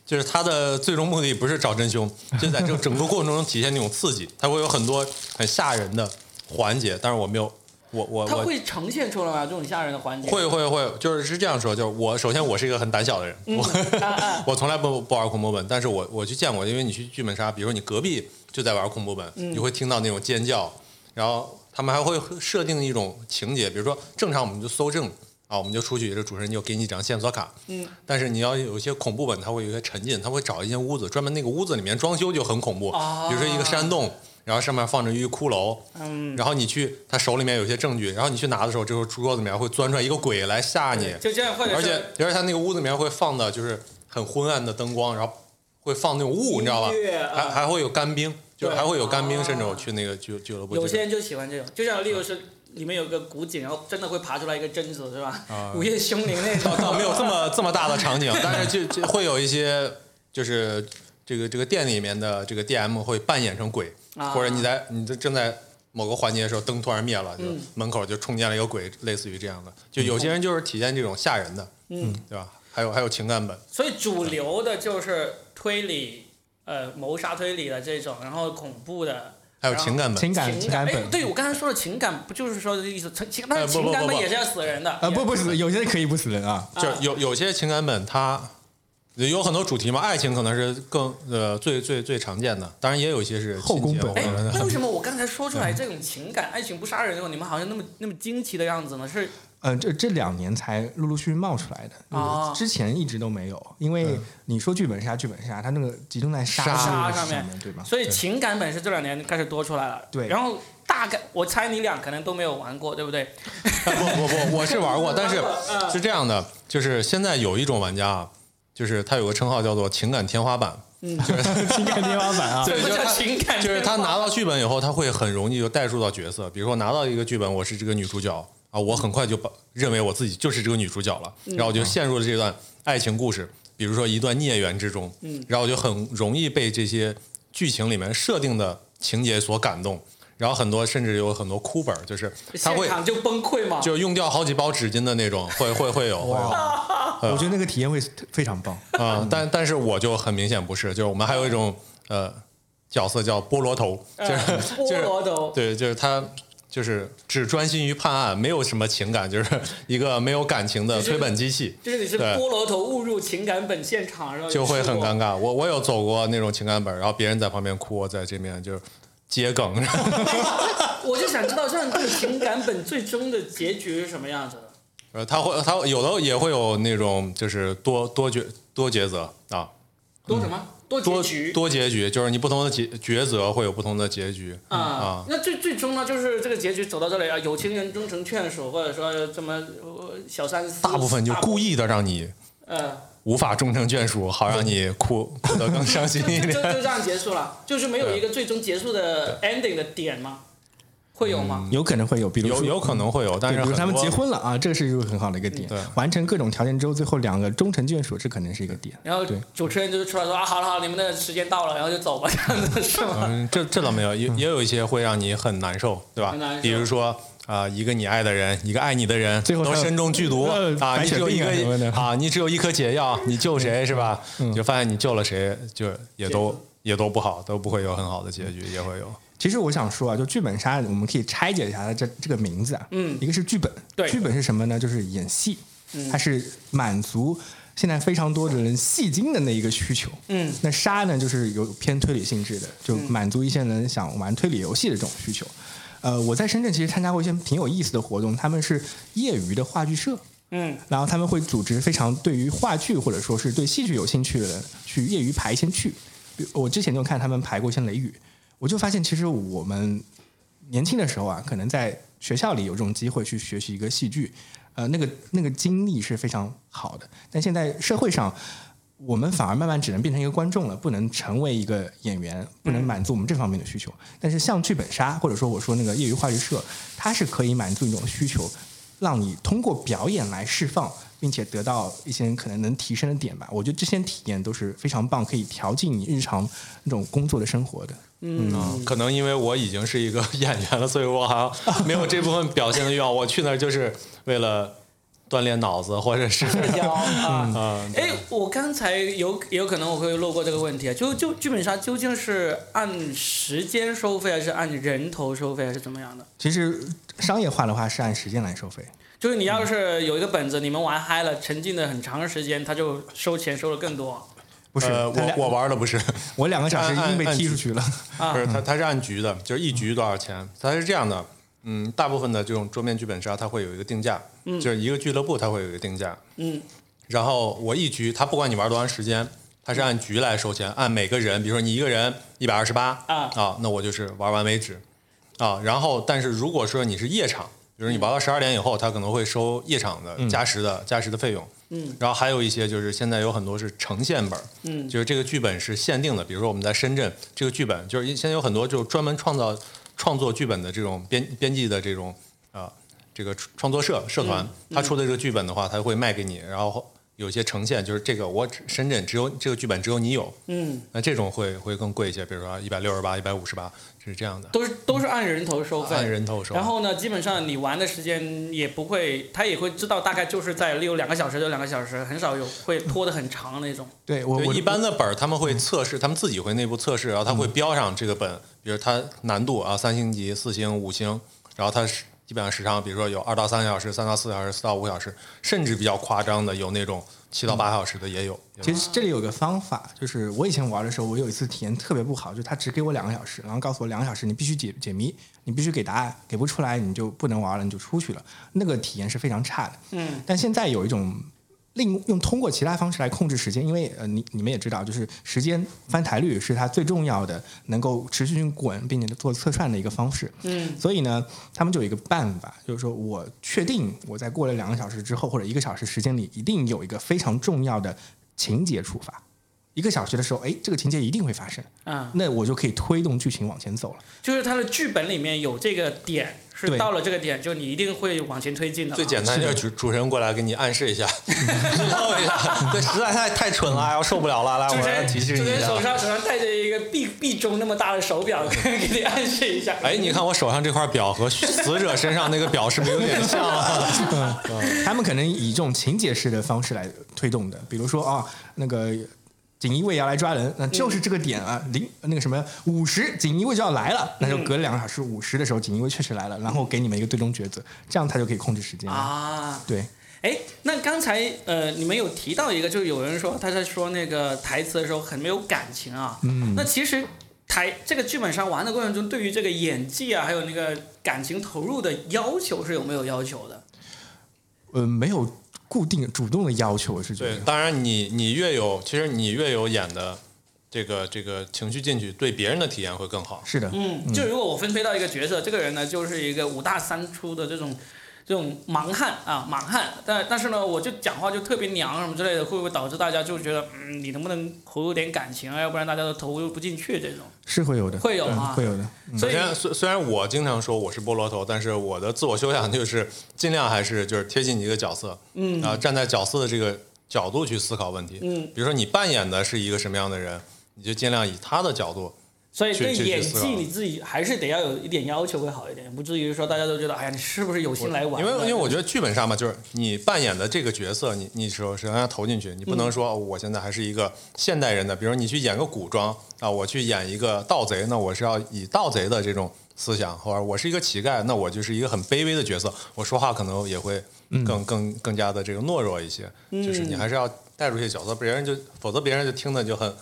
就是它的最终目的不是找真凶，就在这整个过程中体现那种刺激，它会有很多很吓人的环节，但是我没有，我我它会呈现出来吗？这种吓人的环节？会会会，就是是这样说，就是我首先我是一个很胆小的人，我 啊啊我从来不不玩恐怖本，但是我我去见过，因为你去剧本杀，比如说你隔壁就在玩恐怖本，嗯你会听到那种尖叫，然后他们还会设定一种情节，比如说正常我们就搜证啊，我们就出去，这主持人就给你一张线索卡，嗯，但是你要有一些恐怖本，它会有一些沉浸，他会找一间屋子，专门那个屋子里面装修就很恐怖，啊比如说一个山洞。然后上面放着一个骷髅，嗯，然后你去，他手里面有些证据，然后你去拿的时候，这时候桌子里面会钻出来一个鬼来吓你，就这样，或者而且而且他那个屋子里面会放的就是很昏暗的灯光，然后会放那种雾，你知道吧？还还会有干冰，就还会有干冰，啊甚至我去那个俱俱乐部，有些人就喜欢这种，就像例如是里面有个古井，然后真的会爬出来一个贞子，是吧？啊。午夜凶铃那种。倒没有这么这么大的场景，但是就就会有一些就是这个这个店里面的这个 DM 会扮演成鬼，啊或者你在你这正在某个环节的时候灯突然灭了，就嗯门口就冲进来一个鬼，类似于这样的。就有些人就是体现这种吓人的，嗯，对吧？还有还有情感本，所以主流的就是推理，呃，谋杀推理的这种，然后恐怖的。还有情感本，情感情感本，对我刚才说的情感，不就是说这意思？情情，但哎是情感本也是要死人的。啊不不是，有些可以不死人啊，就有有些情感本它有很多主题嘛，爱情可能是更呃最最最常见的，当然也有一些是后宫本哎为什么 我刚才说出来这种情感、爱情不杀人这种，你们好像那么那么惊奇的样子呢？是嗯，这这两年才陆陆续续冒出来的，哦之前一直都没有。因为你说剧本杀，剧本杀它那个集中在杀杀上上面对吧？所以情感本是这两年开始多出来了。对然后大概我猜你俩可能都没有玩过，对不对？不不不，我是玩过，但是 嗯是这样的，就是现在有一种玩家啊，就是他有个称号叫做情感天花板，嗯，就是 情感天花板啊，对就是他情感？就是他拿到剧本以后，他会很容易就代入到角色。比如说拿到一个剧本，我是这个女主角啊，我很快就把认为我自己就是这个女主角了，然后我就陷入了这段爱情故事，比如说一段孽缘之中，嗯然后我就很容易被这些剧情里面设定的情节所感动，然后很多甚至有很多哭本儿，就是他会现场就崩溃嘛。就用掉好几包纸巾的那种，会会会有会有。我觉得那个体验会非常棒。啊、但但是我就很明显不是，就是我们还有一种呃角色叫菠萝头，就是、呃就是菠萝头对，就是他就是只专心于判案，没有什么情感，就是一个没有感情的推本机器，就是你是菠萝头误入情感本现场，然后就会很尴尬。我我有走过那种情感本，然后别人在旁边哭，我在这边就接梗，我就想知道，像这个情感本最终的结局是什么样子的？呃他会他有的也会有那种就是多多抉多抉择啊。多什么？多多结局多结局，就是你不同的抉抉择会有不同的结局啊啊。那最最终呢，就是这个结局走到这里啊，有情人终成眷属，或者说这么呃小三，大部分就故意的让你呃，无法终成眷属，好让你哭哭得更伤心一点就就点。这样结束了，就是没有一个最终结束的 ending 的点吗？会有吗？有可能会有，比如说有有可能会有，但，是比如他们结婚了啊，这个是一个很好的一个点对。完成各种条件之后，最后两个终成眷属，这可能是一个点。然后对主持人就出来说啊，好了好了，你们的时间到了，然后就走吧，这样子是吗？嗯，这这倒没有，也也有一些会让你很难受，对吧很难受？比如说啊、一个你爱的人，一个爱你的人，最后他都身中剧毒呃啊，你只有一病啊你只有一颗解药，你救谁是吧？嗯就发现你救了谁，就也都也都不好，都不会有很好的结局，也会有。其实我想说啊，就剧本杀，我们可以拆解一下它这这个名字啊。嗯一个是剧本，对剧本是什么呢？就是演戏，它是满足现在非常多的人戏精的那一个需求。嗯，那杀呢，就是有偏推理性质的，就满足一些人想玩推理游戏的这种需求。呃，我在深圳其实参加过一些挺有意思的活动，他们是业余的话剧社，嗯，然后他们会组织非常对于话剧或者说是对戏剧有兴趣的人去业余排一些剧。我之前就看他们排过一些《雷雨》，我就发现其实我们年轻的时候啊，可能在学校里有这种机会去学习一个戏剧，呃，那个那个经历是非常好的。但现在社会上，我们反而慢慢只能变成一个观众了，不能成为一个演员，不能满足我们这方面的需求。但是像剧本杀，或者说我说那个业余话剧社，它是可以满足一种需求，让你通过表演来释放，并且得到一些可能能提升的点吧。我觉得这些体验都是非常棒，可以调剂你日常那种工作的生活的。嗯，可能因为我已经是一个 演员了，所以我好像没有这部分表现的欲望。我去那儿就是为了锻炼脑子，或者是 交啊。啊，哎，我刚才有也有可能我会漏过这个问题啊，就就剧本杀究竟是按时间收费，还是按人头收费，还是怎么样的？其实商业化的话是按时间来收费。就是你要是有一个本子，你们玩嗨了，沉浸的很长时间，他就收钱收的更多不是，呃，我我玩的不是，我两个小时已经被踢出去了。啊不是，它它是按局的，就是一局多少钱？它是这样的，嗯，大部分的这种桌面剧本杀它会有一个定价，就是一个俱乐部它会有一个定价，嗯，然后我一局，它不管你玩多长时间，它是按局来收钱，按每个人，比如说你一个人一百二十八啊啊，那我就是玩完为止啊。然后，但是如果说你是夜场，比如你玩到十二点以后，它可能会收夜场的加时的、加时的费用。嗯，然后还有一些就是现在有很多是呈现本，嗯。就是这个剧本是限定的，比如说我们在深圳，这个剧本就是现在有很多就专门创造创作剧本的这种编编辑的这种啊、这个创作社社团，他出的这个剧本的话，他会卖给你，然后有些呈现，就是这个我只深圳只有这个剧本只有你有，嗯，那这种会会更贵一些，比如说一百六十八、一百五十八，是这样的，都是都是按人头收费，按人头收。然后呢，基本上你玩的时间也不会，他也会知道大概就是在例如两个小时就两个小时，很少有会拖得很长的那种。对我我对一般的本儿他们会测试，他们自己会内部测试，然后他会标上这个本，比如它难度啊三星级、四星、五星，然后它是基本上时长，比如说有二到三个小时、三到四个小时、四到五个小时，甚至比较夸张的有那种七到八小时的也有。其实这里有个方法，就是我以前玩的时候，我有一次体验特别不好，就是他只给我两个小时，然后告诉我两个小时你必须解解谜，你必须给答案，给不出来你就不能玩了，你就出去了。那个体验是非常差的。嗯，但现在有一种另用通过其他方式来控制时间，因为呃你你们也知道，就是时间翻台率是它最重要的，能够持续性滚并且做测算的一个方式。嗯，所以呢，他们就有一个办法，就是说我确定我在过了两个小时之后或者一个小时时间里，一定有一个非常重要的情节触发。一个小时的时候，哎，这个情节一定会发生，啊，那我就可以推动剧情往前走了。就是它的剧本里面有这个点，是到了这个点，就你一定会往前推进的。最简单就是主主持人过来给你暗示一下，知道一下，对，实在太太蠢了，要受不了了，来，我来提示主持人你一下。手上手上戴着一个臂臂中那么大的手表，给你暗示一下。哎，你看我手上这块表和死者身上那个表是不是有点像啊？他们可能以这种情节式的方式来推动的，比如说啊，那个锦衣卫要来抓人，那就是这个点啊，零那个什么五十，锦衣卫就要来了，那就隔了两个小时五十的时候，锦衣卫确实来了，然后给你们一个最终抉择，这样他就可以控制时间。啊，对，哎，那刚才呃，你们有提到一个，就是有人说他在说那个台词的时候很没有感情啊。嗯那其实台这个剧本杀玩的过程中，对于这个演技啊，还有那个感情投入的要求是有没有要求的？呃，没有固定主动的要求，我是觉对，得。当然你你越有，其实你越有演的这个这个情绪进去，对别人的体验会更好。是的，嗯，就如果我分配到一个角色，这个人呢就是一个五大三粗的这种这种蛮汉啊，莽汉，但但是呢，我就讲话就特别娘什么之类的，会不会导致大家就觉得，嗯，你能不能投入点感情啊？要不然大家都投入不进去这种。是会有的，嗯会有啊会有的。所以首先，虽虽然我经常说我是菠萝头，但是我的自我修养就是尽量还是就是贴近你一个角色，嗯啊，站在角色的这个角度去思考问题。嗯，比如说你扮演的是一个什么样的人，你就尽量以他的角度。所以对演技你自己还是得要有一点要求会好一点，不至于说大家都觉得，哎呀，你是不是有心来玩？因为因为我觉得剧本杀嘛，就是你扮演的这个角色，你你首首先要投进去，你不能说、哦我现在还是一个现代人的，比如你去演个古装啊，我去演一个盗贼，那我是要以盗贼的这种思想，或者我是一个乞丐，那我就是一个很卑微的角色，我说话可能也会更、更更加的这个懦弱一些，就是你还是要带入一些角色，别人就否则别人就听的就很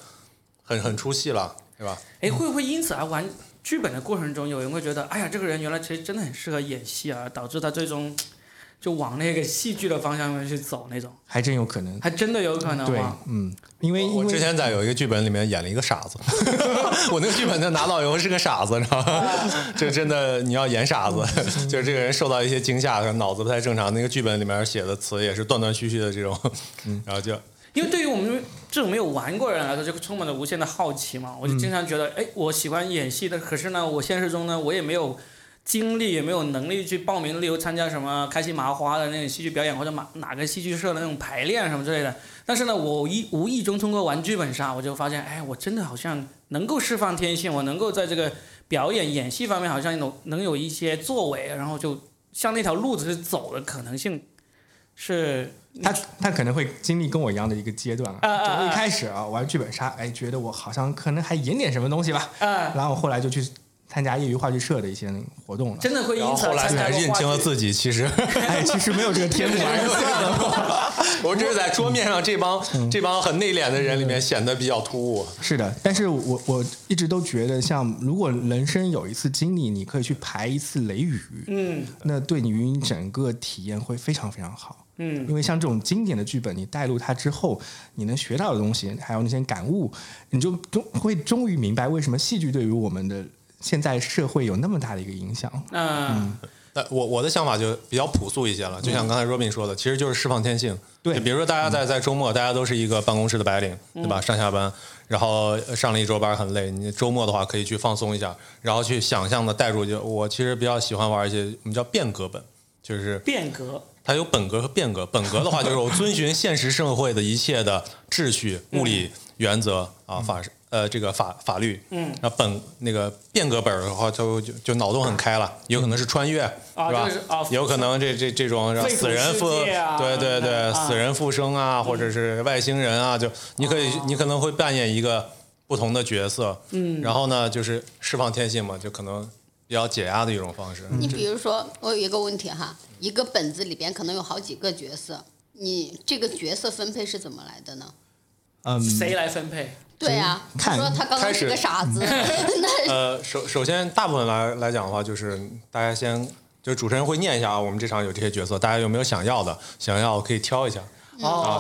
很很出戏了，对吧？哎，会不会因此而玩剧本的过程中，有人会觉得，哎呀，这个人原来其实真的很适合演戏啊，导致他最终 就往那个戏剧的方向面去走那种，还真有可能。还真的有可能对吗？，嗯，因为因为我之前在有一个剧本里面演了一个傻子，我那个剧本就拿到以后是个傻子，你知道吗？就真的你要演傻子，就是这个人受到一些惊吓，脑子不太正常。那个剧本里面写的词也是断断续续的这种，然后就因为对于我们这种没有玩过的人来说，就充满了无限的好奇嘛。我就经常觉得，哎，我喜欢演戏的，可是呢，我现实中呢，我也没有精力，也没有能力去报名，例如参加什么开心麻花的那种戏剧表演，或者哪哪个戏剧社的那种排练什么之类的。但是呢，我无意无意中通过玩剧本杀，我就发现，哎，我真的好像能够释放天性，我能够在这个表演演戏方面好像有能有一些作为，然后就向那条路子走的可能性是他他可能会经历跟我一样的一个阶段啊啊就一啊。开始啊玩剧本杀，哎，觉得我好像可能还演点什么东西吧，啊，然后后来就去参加业余话剧社的一些活动了。真的会因后后来才认清了自己，其实 哎，其实没有这个天赋，算了。我只是在桌面上这帮这帮很内敛的人里面显得比较突兀。是的，但是我我一直都觉得，像如果人生有一次经历，你可以去排一次雷雨，嗯那对你于你整个体验会非常非常好。嗯因为像这种经典的剧本，你带入它之后，你能学到的东西，还有那些感悟，你就终会终于明白为什么戏剧对于我们的现在社会有那么大的一个影响。嗯那我我的想法就比较朴素一些了，就像刚才 Robin 说的，其实就是释放天性。对就比如说大家在在周末，大家都是一个办公室的白领，对吧？上下班，然后上了一周班很累，你周末的话可以去放松一下，然后去想象的带入。就我其实比较喜欢玩一些我们叫变革本，就是变革它有本格和变革。本格的话就是我遵循现实社会的一切的秩序、物理原则啊法呃这个法法律。嗯。那本那个变革本的话，就就就脑洞很开了，有可能是穿越，啊是吧就是啊？有可能这这这种死人复啊对对对啊死人复生啊，或者是外星人啊，就你可以你可能会扮演一个不同的角色。嗯然后呢，就是释放天性嘛，就可能比较解压的一种方式。你比如说，我有一个问题哈，一个本子里边可能有好几个角色，你这个角色分配是怎么来的呢？嗯，谁来分配？对呀、他看说他刚刚是个傻子，呃，首首先大部分来来讲的话，就是大家先就是主持人会念一下啊，我们这场有这些角色，大家有没有想要的？想要可以挑一下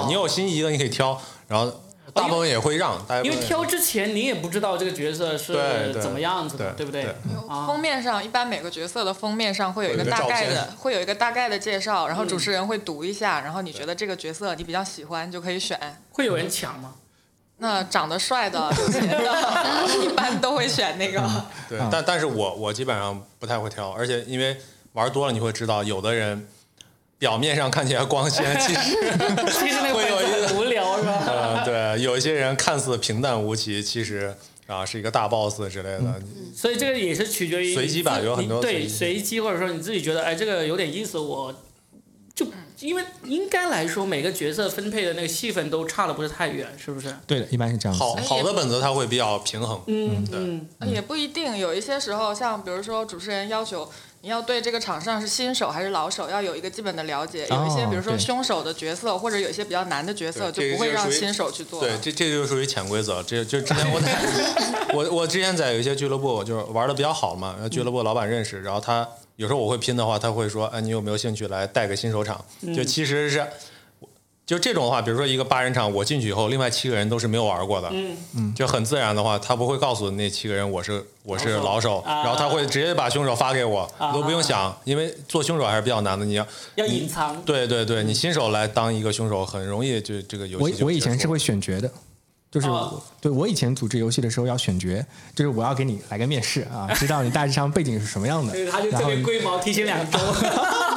你有心仪的你可以挑，然后大部分也会让大家因为挑之前你也不知道这个角色是怎么样子的，对不对？封面上一般每个角色的封面上会有一个大概照的，会有一个大概的介绍，然后嗯主持人会读一下，然后你觉得这个角色你比较喜欢，就可以选。会有人抢吗？那长得帅的、有钱的，一般都会选那个。对，但但是我我基本上不太会挑，而且因为玩多了你会知道，有的人表面上看起来光鲜，其实 其实那个会有一本子很无聊是吧？嗯对，有一些人看似平淡无奇，其实啊是一个大 boss 之类的。所以这个也是取决于随机吧有很多你对随机，或者说你自己觉得哎这个有点意思，我就因为应该来说每个角色分配的那个戏份都差的不是太远，是不是？对的，一般是这样子。好哎好的本子它会比较平衡。嗯对嗯，也不一定，有一些时候，像比如说主持人要求你要对这个场上是新手还是老手要有一个基本的了解，有一些哦比如说凶手的角色或者有一些比较难的角色就不会让新手去做对。，这这就属于潜规则。这就之前我在 我我之前在有一些俱乐部就是玩的比较好嘛，然后俱乐部老板认识，然后他有时候我会拼的话，他会说，哎，你有没有兴趣来带个新手场？就其实是。就这种的话，比如说一个八人场，我进去以后，另外七个人都是没有玩过的，嗯嗯就很自然的话，他不会告诉那七个人我是我是老手老手，啊然后他会直接把凶手发给我，啊都不用想，因为做凶手还是比较难的，你要要隐藏。对对对，你新手来当一个凶手，很容易就这个游戏我我以前是会选角的，就是、哦对我以前组织游戏的时候要选角，就是我要给你来个面试啊，知道你大致上背景是什么样的 对，，他就然后特别龟毛，提前两周。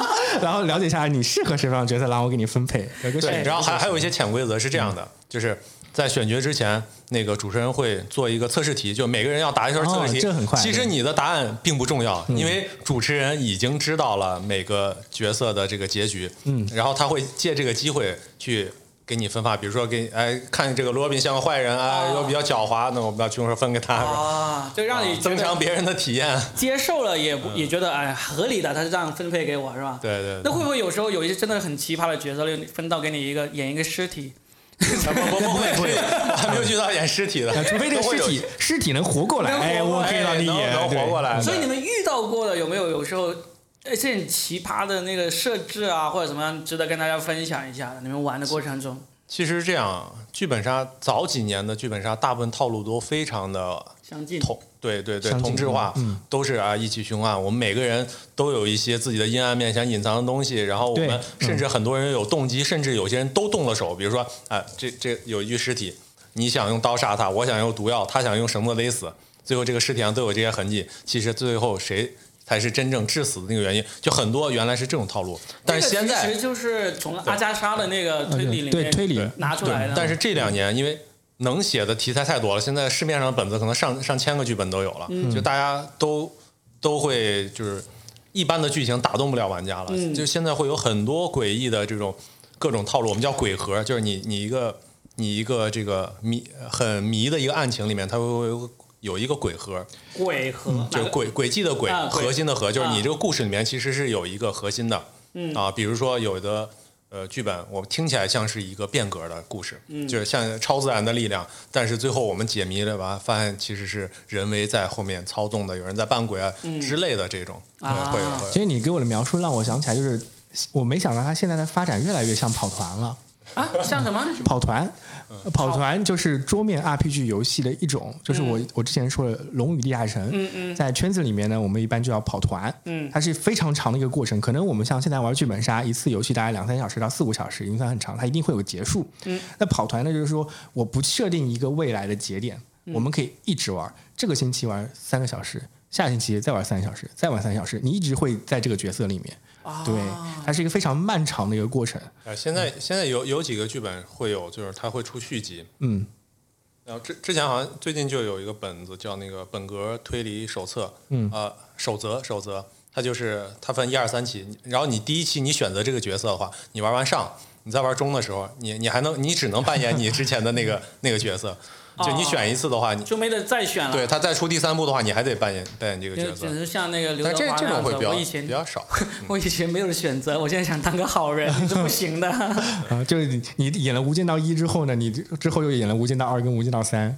然后了解一下你适合什么样的角色，然后我给你分配。对，然后还还有一些潜规则是这样的，就是在选角之前，那个主持人会做一个测试题，就每个人要答一圈测试题。哦这很快其实你的答案并不重要，因为主持人已经知道了每个角色的这个结局。嗯，然后他会借这个机会去。给你分发，比如说给哎看这个罗宾像个坏人啊，哦。又比较狡猾，那我们把凶手分给他，啊，就让你觉增强别人的体验。接受了也不也觉得哎合理的，他是这样分配给我是吧？对对对。那会不会有时候有一些真的很奇葩的角色，分到给你一个演一个尸体？不不不会不会，还没有遇到演尸体的，呃 除非这个尸体尸体能活过来，哎，我可以让你演，能活过来所以你们遇到过的有没有有时候，呃，这很奇葩的那个设置啊，或者怎么样，值得跟大家分享一下的？你们玩的过程中，其实这样，剧本杀早几年的剧本杀，大部分套路都非常的相近。同，对对对，同质化，嗯都是啊一起凶案。我们每个人都有一些自己的阴暗面想隐藏的东西，然后我们嗯甚至很多人有动机，甚至有些人都动了手。比如说，哎、这这有一具尸体，你想用刀杀他，我想用毒药，他想用绳子勒死，最后这个尸体上都有这些痕迹。其实最后谁？才是真正致死的那个原因，就很多原来是这种套路，但是现在这个其实就是从阿加莎的那个推理里面对推理拿出来的。但是这两年因为能写的题材太多了，现在市面上的本子可能上上千个剧本都有了，就大家都都会就是一般的剧情打动不了玩家了，嗯就现在会有很多诡异的这种各种套路，我们叫鬼盒，就是你你一个你一个这个迷很迷的一个案情里面，它会会有一个鬼核，鬼核就是轨轨迹的轨，啊核心的核，就是你啊。这个故事里面其实是有一个核心的，嗯。啊，比如说有的呃剧本，我听起来像是一个变革的故事，嗯。就是像超自然的力量，但是最后我们解谜了吧，发现其实是人为在后面操纵的，有人在扮鬼啊、之类的这种，嗯啊。呃会有会。有其实你给我的描述让我想起来，就是我没想到他现在的发展越来越像跑团了。啊，像什么？跑团，嗯跑团就是桌面 RPG 游戏的一种，就是我我之前说的《龙与地下城》，嗯嗯在圈子里面呢，我们一般就要跑团，嗯它是非常长的一个过程。可能我们像现在玩剧本杀，一次游戏大概两三小时到四五小时，已经算很长，它一定会有个结束。嗯，那跑团呢，就是说我不设定一个未来的节点，嗯我们可以一直玩，这个星期玩三个小时。下星期再玩三个小时，再玩三个小时，你一直会在这个角色里面。啊对，它是一个非常漫长的一个过程。啊，现在现在有有几个剧本会有，就是它会出续集，嗯。然后之之前好像最近就有一个本子叫那个本格推理手册，嗯。呃，守则守则，它就是它分一二三期，然后你第一期你选择这个角色的话，你玩完上，你在玩中的时候，你你还能你只能扮演你之前的那个 那个角色，就你选一次的话，你就没得再选了。对他再出第三部的话，你还得扮演扮演这个角色只。是像那个刘德但这华那样子这种会比。较我以前比较少。我以前没有选择，我现在想当个好人，你是不行的。啊，就是你你演了《无间道一》之后呢，你之后又演了《无间道二》跟《无间道三》。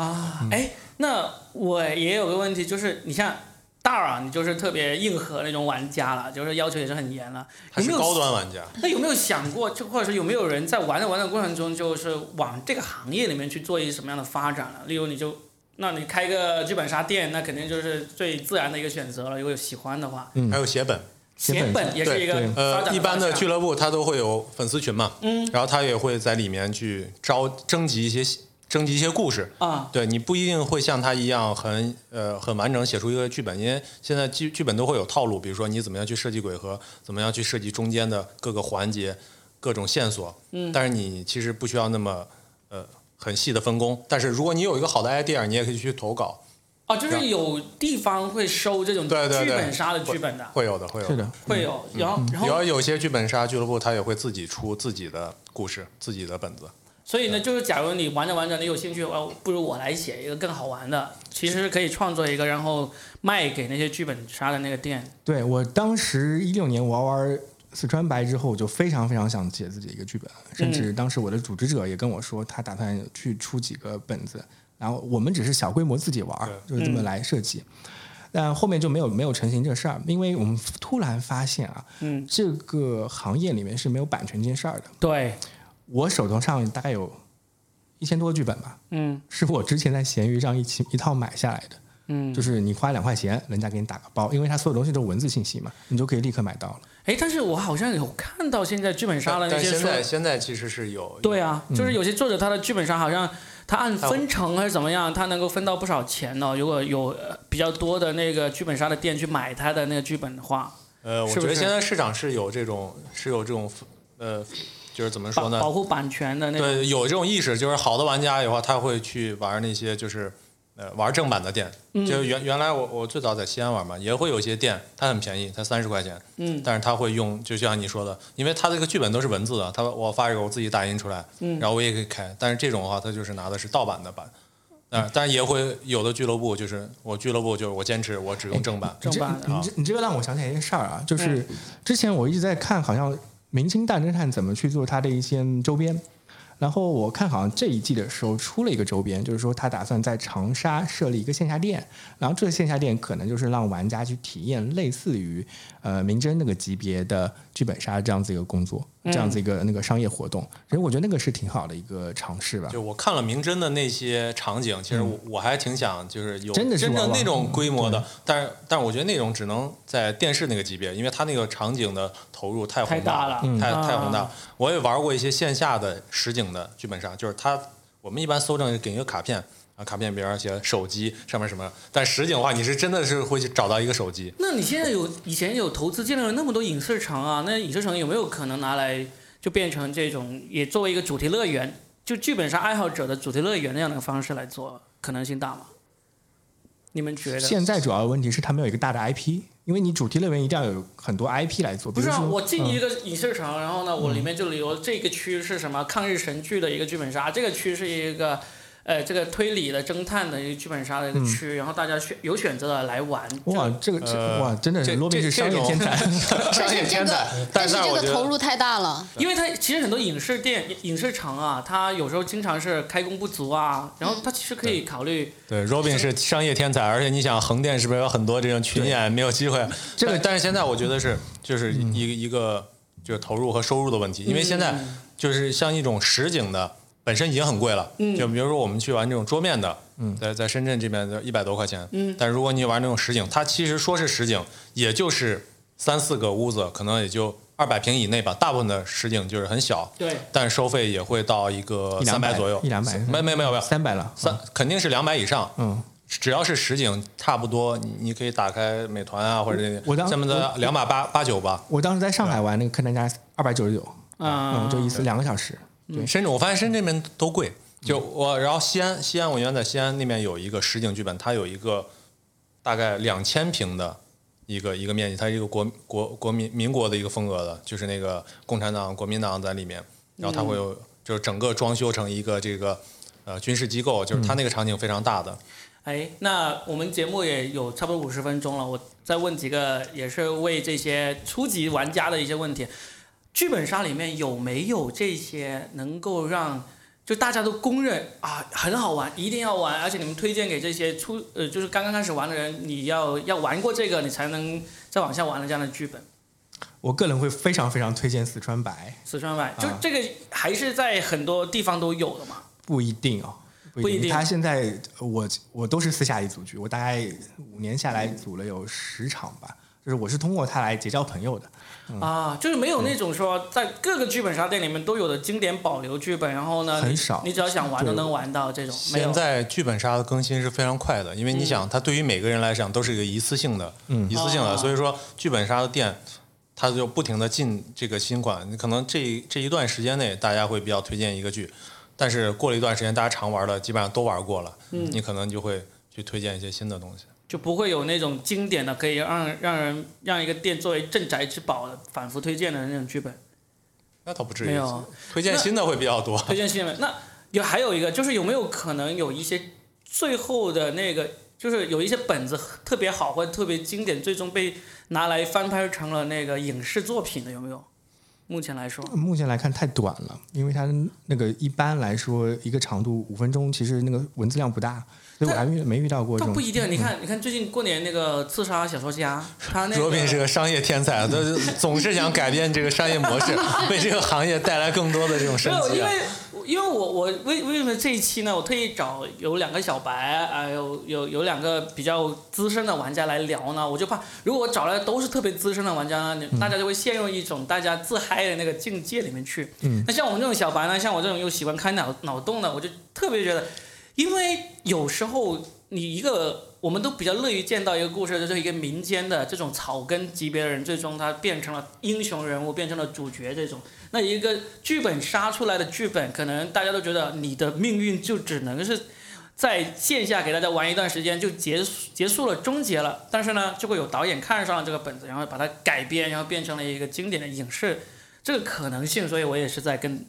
啊，哎，那我也有个问题，就是你像大啊，你就是特别硬核那种玩家了，就是要求也是很严了。还是有没有高端玩家，那有没有想过，就或者是有没有人在玩着玩的过程中，就是往这个行业里面去做一些什么样的发展了？例如，你就，那你开个剧本杀店，那肯定就是最自然的一个选择了。如果有喜欢的话，嗯还有写本。写本也是一个呃，一般的俱乐部它都会有粉丝群嘛，嗯然后他也会在里面去招征集一些征集一些故事。啊，对你不一定会像他一样很呃很完整写出一个剧本，因为现在剧剧本都会有套路，比如说你怎么样去设计鬼盒，怎么样去设计中间的各个环节、各种线索。嗯。但是你其实不需要那么呃很细的分工。但是如果你有一个好的 idea，你也可以去投稿，哦，就是有地方会收这种剧本杀的剧本的，会有的，会有是的，会有，然后然后有些剧本杀俱乐部，他也会自己出自己的故事、自己的本子。所以呢，就是假如你玩着玩着你有兴趣，哦，不如我来写一个更好玩的，其实是可以创作一个，然后卖给那些剧本杀的那个店。对我当时一六年玩完四川白之后，我就非常非常想写自己的一个剧本，甚至当时我的组织者也跟我说，他打算去出几个本子，然后我们只是小规模自己玩，就是这么来设计。但后面就没有没有成型这事儿，因为我们突然发现啊，嗯，这个行业里面是没有版权这件事儿的。对，我手头上大概有一千多个剧本吧，嗯是我之前在闲鱼上一起一套买下来的。嗯，就是你花两块钱，人家给你打个包，因为它所有东西都是文字信息嘛，你就可以立刻买到了。哎，但是我好像有看到现在剧本杀的那但些说，现在现在其实是有对啊，就是有些作者他的剧本杀好像他按分成还是怎么样，他能够分到不少钱呢。如果有呃比较多的那个剧本杀的店去买他的那个剧本的话，呃，我觉得现在市场是有这种是有这种呃，就是怎么说呢？保保护版权的那种。对，有这种意识，就是好的玩家的话，他会去玩那些就是呃玩正版的店。嗯就原原来我我最早在西安玩嘛，也会有些店，它很便宜，才三十块钱，嗯但是他会用，就像你说的，因为他这个剧本都是文字的，他我发一个我自己打印出来，嗯然后我也可以开，但是这种的话，他就是拿的是盗版的版。啊，但是也会有的俱乐部就是我俱乐部就是我坚持我只用正版，正版的你这你这个让我想起来一件事儿啊，就是嗯之前我一直在看，好像《明星大侦探》怎么去做它的一些周边。然后我看好像这一季的时候出了一个周边，就是说他打算在长沙设立一个线下店，然后这个线下店可能就是让玩家去体验类似于呃明侦那个级别的剧本杀这样子一个工作，这样子一个那个商业活动。所以我觉得那个是挺好的一个尝试吧。就我看了明侦的那些场景，其实我我还挺想就是有嗯真的是真那种规模的，但是但是我觉得那种只能在电视那个级别，因为它那个场景的投入太宏太大了嗯太啊太宏大。我也玩过一些线下的实景的剧本杀，就是它我们一般搜证给一个卡片。啊，卡片边上写手机上面什么，但实景的话，你是真的是会去找到一个手机。那你现在有以前有投资建立了那么多影视城啊，那影视城有没有可能拿来就变成这种也作为一个主题乐园，就剧本杀爱好者的主题乐园那样的方式来做，可能性大吗？你们觉得？现在主要的问题是它没有一个大的 IP，因为你主题乐园一定要有很多 IP 来做。不是啊，我进一嗯个影视城，然后呢，我里面就留这个区是什么抗日神剧的一个剧本杀，这个区是一个。呃，这个推理的、侦探的一个剧本杀的一个区，然后大家选有选择的来玩。嗯哇，这个哇，真的罗宾是商业天才。商业天才，，但是这是我觉得个投入太大了。因为它其实很多影视店、影视城啊，它有时候经常是开工不足啊，然后它其实可以考虑，对，Robin 是商业天才，而且你想横店是不是有很多这种群演没有机会？这个但但是现在我觉得是就是一个、一个就是投入和收入的问题，因为现在就是像一种实景的本身已经很贵了，嗯就比如说我们去玩这种桌面的，嗯，在在深圳这边的一百多块钱，嗯但如果你玩那种实景，它其实说是实景，也就是三四个屋子，可能也就二百平以内吧，大部分的实景就是很小，对，但收费也会到一个两百三百左右，一两百没没没有没有三百了，三肯定是两百以上，嗯，只要是实景，差不多你你可以打开美团啊或者那我当下面的两百八八九吧。我当时在上海玩那个客单价二百九十九，啊、嗯，就一次两个小时。对，深圳我发现深圳那边都贵。就我，然后西安，西安我原来在西安那边有一个实景剧本，它有一个大概两千平的一个一个面积，它是一个国国国民民国的一个风格的，就是那个共产党、国民党在里面，然后它会有就是整个装修成一个这个呃军事机构，就是它那个场景非常大的。哎，那我们节目也有差不多五十分钟了，我再问几个也是为这些初级玩家的一些问题。剧本杀里面有没有这些能够让就大家都公认啊很好玩，一定要玩，而且你们推荐给这些初呃就是刚刚开始玩的人，你要要玩过这个，你才能再往下玩的这样的剧本。我个人会非常非常推荐四川白，四川白，就啊这个还是在很多地方都有的嘛。不一定哦，不一定他现在我我都是私下里组局，我大概五年下来组了有十场吧，就是我是通过他来结交朋友的。啊，就是没有那种说在各个剧本杀店里面都有的经典保留剧本，然后呢，很少你只要想玩都能玩到这种。现在剧本杀的更新是非常快的，因为你想，它对于每个人来讲都是一个一次性的，一次性哦的，所以说剧本杀的店，它就不停的进这个新款。你可能这这一段时间内，大家会比较推荐一个剧，但是过了一段时间，大家常玩的基本上都玩过了，你可能就会去推荐一些新的东西。就不会有那种经典的可以让让人让一个店作为镇宅之宝的反复推荐的那种剧本。那倒不至于没有，推荐新的会比较多。推荐新的。那有还有一个就是有没有可能有一些最后的那个，就是有一些本子特别好或者特别经典，最终被拿来翻拍成了那个影视作品的有没有？目前来说，目前来看太短了，因为它那个一般来说一个长度五分钟，其实那个文字量不大，所以我还遇没遇到过这种。不一定。你看，你看最近过年那个刺杀小说家，他那卓个斌是个商业天才，他 总是想改变这个商业模式，为这个行业带来更多的这种生没有，机啊。因为因为我我为为什么这一期呢？我特意找有两个小白啊、有有有两个比较资深的玩家来聊呢，我就怕如果我找来都是特别资深的玩家呢，大家就会陷入一种大家自嗨的那个境界里面去。嗯那像我们这种小白呢，像我这种又喜欢开脑脑洞的，我就特别觉得，因为有时候你一个。我们都比较乐于见到一个故事，就是一个民间的这种草根级别的人，最终他变成了英雄人物，变成了主角这种。那一个剧本杀出来的剧本，可能大家都觉得你的命运就只能是在线下给大家玩一段时间就结束结束了终结了。但是呢，就会有导演看上了这个本子，然后把它改编，然后变成了一个经典的影视，这个可能性，所以我也是在跟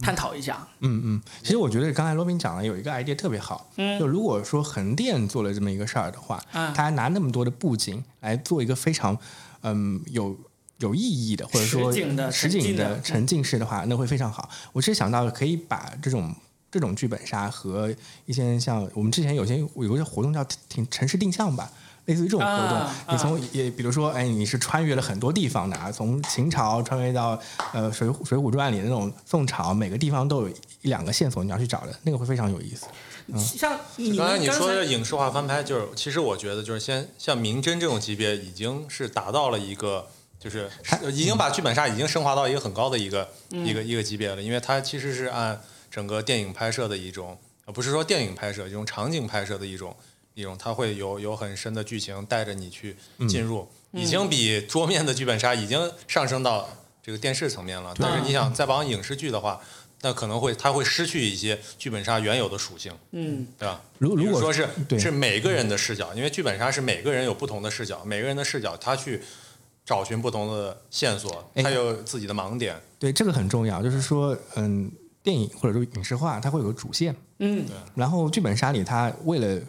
探讨一下。嗯嗯，其实我觉得刚才罗宾讲了有一个 idea 特别好，嗯就如果说横店做了这么一个事儿的话，嗯他拿那么多的布景来做一个非常嗯有有意义的，或者说实景的实景沉浸的的沉浸式的话，那会非常好。我只是想到可以把这种。这种剧本杀和一些像我们之前有些有一个活动叫挺城市定向吧，类似于这种活动，啊你从也比如说，哎，你是穿越了很多地方的啊，从秦朝穿越到呃水《水浒传》里的那种宋朝，每个地方都有一两个线索你要去找的，那个会非常有意思。像你刚才你说的影视化翻拍，就是其实我觉得就是先像明侦这种级别，已经是达到了一个就是已经把剧本杀已经升华到一个很高的一个、一个一个级别了，因为它其实是按整个电影拍摄的一种，呃不是说电影拍摄，一种场景拍摄的一种一种，它会有有很深的剧情带着你去进入，已经比桌面的剧本杀已经上升到这个电视层面了。但是你想再往影视剧的话，那可能会它会失去一些剧本杀原有的属性。嗯对吧？如如果说是是每个人的视角，因为剧本杀是每个人有不同的视角，每个人的视角他去找寻不同的线索，哎他有自己的盲点。对这个很重要，就是说，嗯，电影或者说影视化，它会有个主线，嗯，然后剧本杀里它为了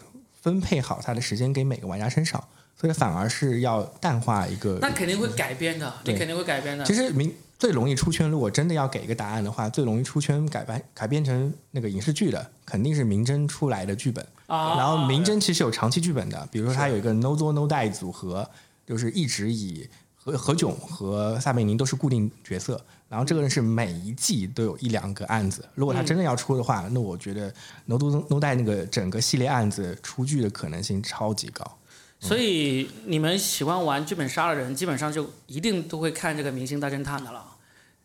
分配好他的时间给每个玩家身上，所以反而是要淡化一个。那肯定会改编的，你对肯定会改编的。其实明最容易出圈，如果真的要给一个答案的话，最容易出圈改编改编成那个影视剧的，肯定是明侦出来的剧本。啊，然后明侦其实有长期剧本的，比如说它有一个 No Do No Die 组合，就是一直以何何炅和撒贝宁都是固定角色，然后这个人是每一季都有一两个案子。如果他真的要出的话，那我觉得 No 作 No Die 那个整个系列案子出剧的可能性超级高。所以你们喜欢玩剧本杀的人，基本上就一定都会看这个《明星大侦探》的了。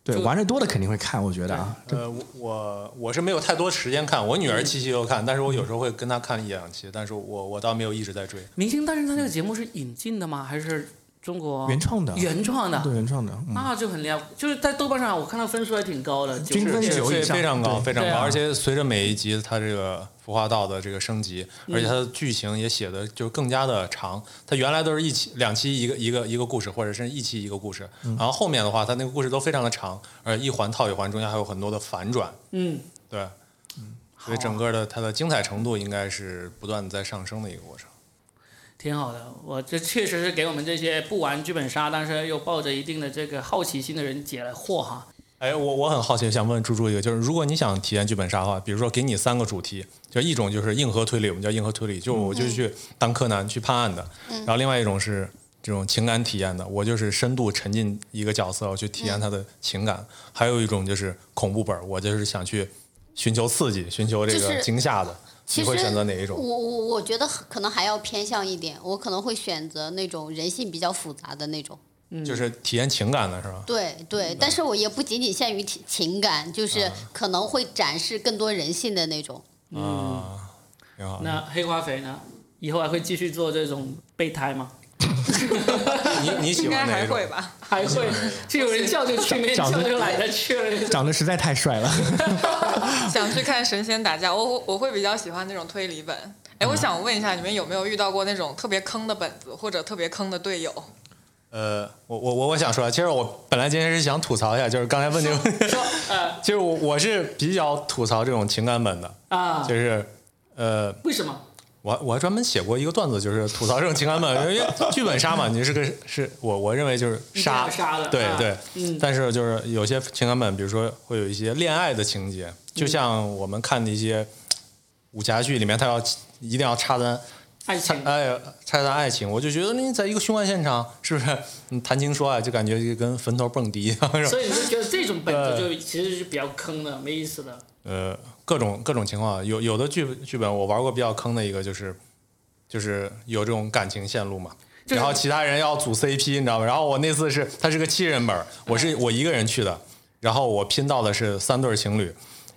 对，玩的多的肯定会看，我觉得啊。呃，我我我是没有太多时间看，我女儿七夕又看，但是我有时候会跟她看一两期，但是我我倒没有一直在追。《明星大侦探》这个节目是引进的吗？还是中国原创的，原创的？对原创的，嗯，那就很厉害，就是在豆瓣上我看到分数还挺高的，均分就是对九。以上。非常高，非常高，啊。而且随着每一集它这个服化道的这个升级，嗯而且它的剧情也写的就更加的长。它原来都是一期两期一个一个一个故事，或者是一期一个故事，嗯。然后后面的话，它那个故事都非常的长，而一环套一环，中间还有很多的反转。嗯，对，所以整个的它的精彩程度应该是不断的在上升的一个过程。挺好的，我这确实是给我们这些不玩剧本杀，但是又抱着一定的这个好奇心的人解了惑哈。哎，我我很好奇，想问猪猪一个，就是如果你想体验剧本杀的话，比如说给你三个主题，就一种就是硬核推理，我们叫硬核推理，就我就去当柯南去判案的，然后另外一种是这种情感体验的，我就是深度沉浸一个角色，我去体验他的情感，还有一种就是恐怖本儿，我就是想去寻求刺激，寻求这个惊吓的，其实你会选择哪一我种？我我觉得可能还要偏向一点，我可能会选择那种人性比较复杂的那种。就是体验情感的是吧？对对，但是我也不仅仅限于情情感，就是可能会展示更多人性的那种。嗯，挺好。那黑化肥呢？以后还会继续做这种备胎吗？你你喜应该欢哪一种？还会吧？还会，就有人叫就去，没人叫就懒得去了。长得实在太帅了。想去看神仙打架，我我会比较喜欢那种推理本。哎，我想问一下，你们有没有遇到过那种特别坑的本子，或者特别坑的队友？呃，我我我我想说，其实我本来今天是想吐槽一下，就是刚才问这个问题，说呃就是我我是比较吐槽这种情感本的，啊就，是呃，为什么？我我还专门写过一个段子，就是吐槽这种情感本，因为剧本杀嘛，你是个是我我认为就是杀杀的啊对对，嗯但是就是有些情感本，比如说会有一些恋爱的情节，就像我们看的一些武侠剧里面，他要一定要插单。爱情哎，拆散爱情，我就觉得你在一个凶案现场，是不是？你，谈情说爱，就感觉就跟坟头蹦迪一样，所以你就觉得这种本子就其实是比较坑的，没意思的。呃，各种各种情况，有有的剧剧本我玩过比较坑的一个，就是就是有这种感情线路嘛。就是然后其他人要组 CP，你知道吗？然后我那次是它是个七人本，我是我一个人去的，然后我拼到的是三对儿情侣，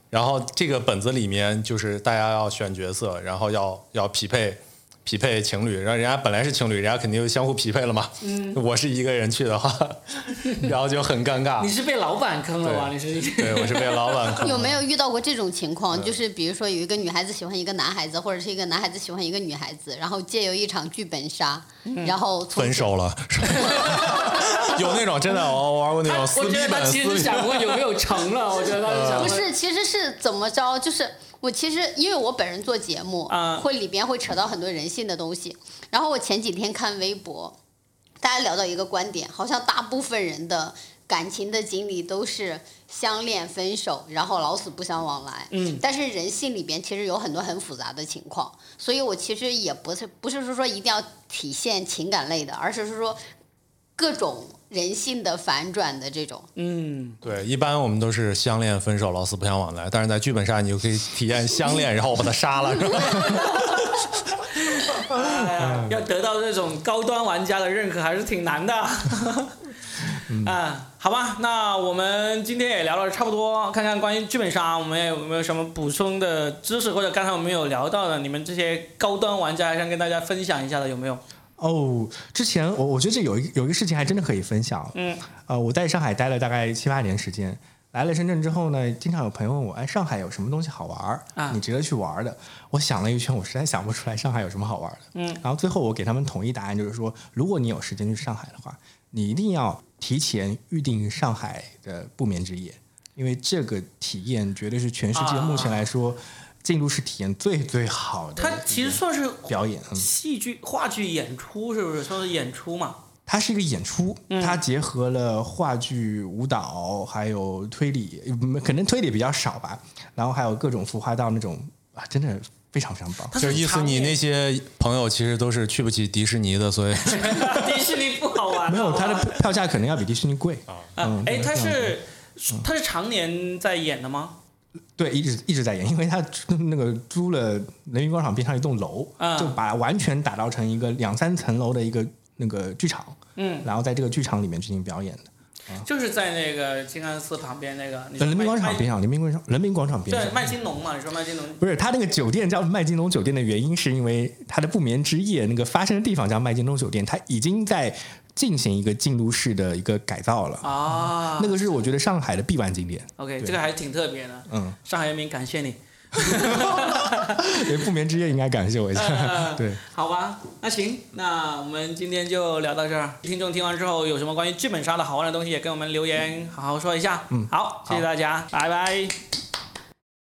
然后这个本子里面就是大家要选角色，然后要要匹配匹配情侣，然后人家本来是情侣，人家肯定就相互匹配了嘛。嗯，我是一个人去的话，然后就很尴尬你。是被老板坑了吧？你是对，我是被老板坑。有没有遇到过这种情况？就是比如说有一个女孩子喜欢一个男孩子，或者是一个男孩子喜欢一个女孩子，然后借由一场剧本杀，然后分手了？有那种真的，我玩过那，种撕我觉得他逼本，撕逼其实想过有没有成了，我觉得他是想不是，其实是怎么着？就是我其实因为我本人做节目，啊会里边会扯到很多人性的东西。然后我前几天看微博，大家聊到一个观点，好像大部分人的感情的经历都是相恋分手，然后老死不相往来。嗯但是人性里边其实有很多很复杂的情况，所以我其实也不是不是说说一定要体现情感类的，而是说各种人性的反转的这种。嗯，对，一般我们都是相恋分手，老死不相往来。但是在剧本杀，你就可以体验相恋，然后我把他杀了，是吧？哎呀，要得到这种高端玩家的认可还是挺难的。啊，好吧，那我们今天也聊了差不多，看看关于剧本杀，我们有没有什么补充的知识，或者刚才我们有聊到的，你们这些高端玩家想跟大家分享一下的有没有？哦，之前我我觉得这有一有一个事情还真的可以分享。嗯，呃，我在上海待了大概七八年时间，来了深圳之后呢，经常有朋友问我，哎，上海有什么东西好玩儿？啊你值得去玩儿的？我想了一圈，我实在想不出来上海有什么好玩儿的。嗯，然后最后我给他们统一答案就是说，如果你有时间去上海的话，你一定要提前预定上海的不眠之夜，因为这个体验绝对是全世界啊目前来说进入式体验最最好的。它其实算是表演，嗯。戏剧、话剧演出，是不是？说是演出嘛？它是一个演出，它结合了话剧、舞蹈，还有推理，嗯可能推理比较少吧。然后还有各种服化到那种啊，真的非常非常棒。就是意思你那些朋友其实都是去不起迪士尼的，所以 迪士尼不好玩。没有，它的票价可能要比迪士尼贵。啊嗯，哎，它是它是常年在演的吗？对，一直一直在演，因为他 那个租了人民广场边上一栋楼，啊就把完全打造成一个两三层楼的一个那个剧场，嗯，然后在这个剧场里面进行表演的。就是在那个静安寺旁边那个人民广场边上，人民广场人民广场边对上，麦金龙嘛？你说麦金龙不是，他那个酒店叫麦金龙酒店的原因，是因为他的不眠之夜那个发生的地方叫麦金龙酒店，他已经在进行一个进入式的一个改造了。啊那个是我觉得上海的必玩景点。OK，这个还挺特别的。嗯，上海人民感谢你。对，不眠之夜应该感谢我一下。对，好吧，那行，那我们今天就聊到这儿。听众听完之后有什么关于剧本杀的好玩的东西，也跟我们留言好好说一下。嗯，好，谢谢大家，拜拜。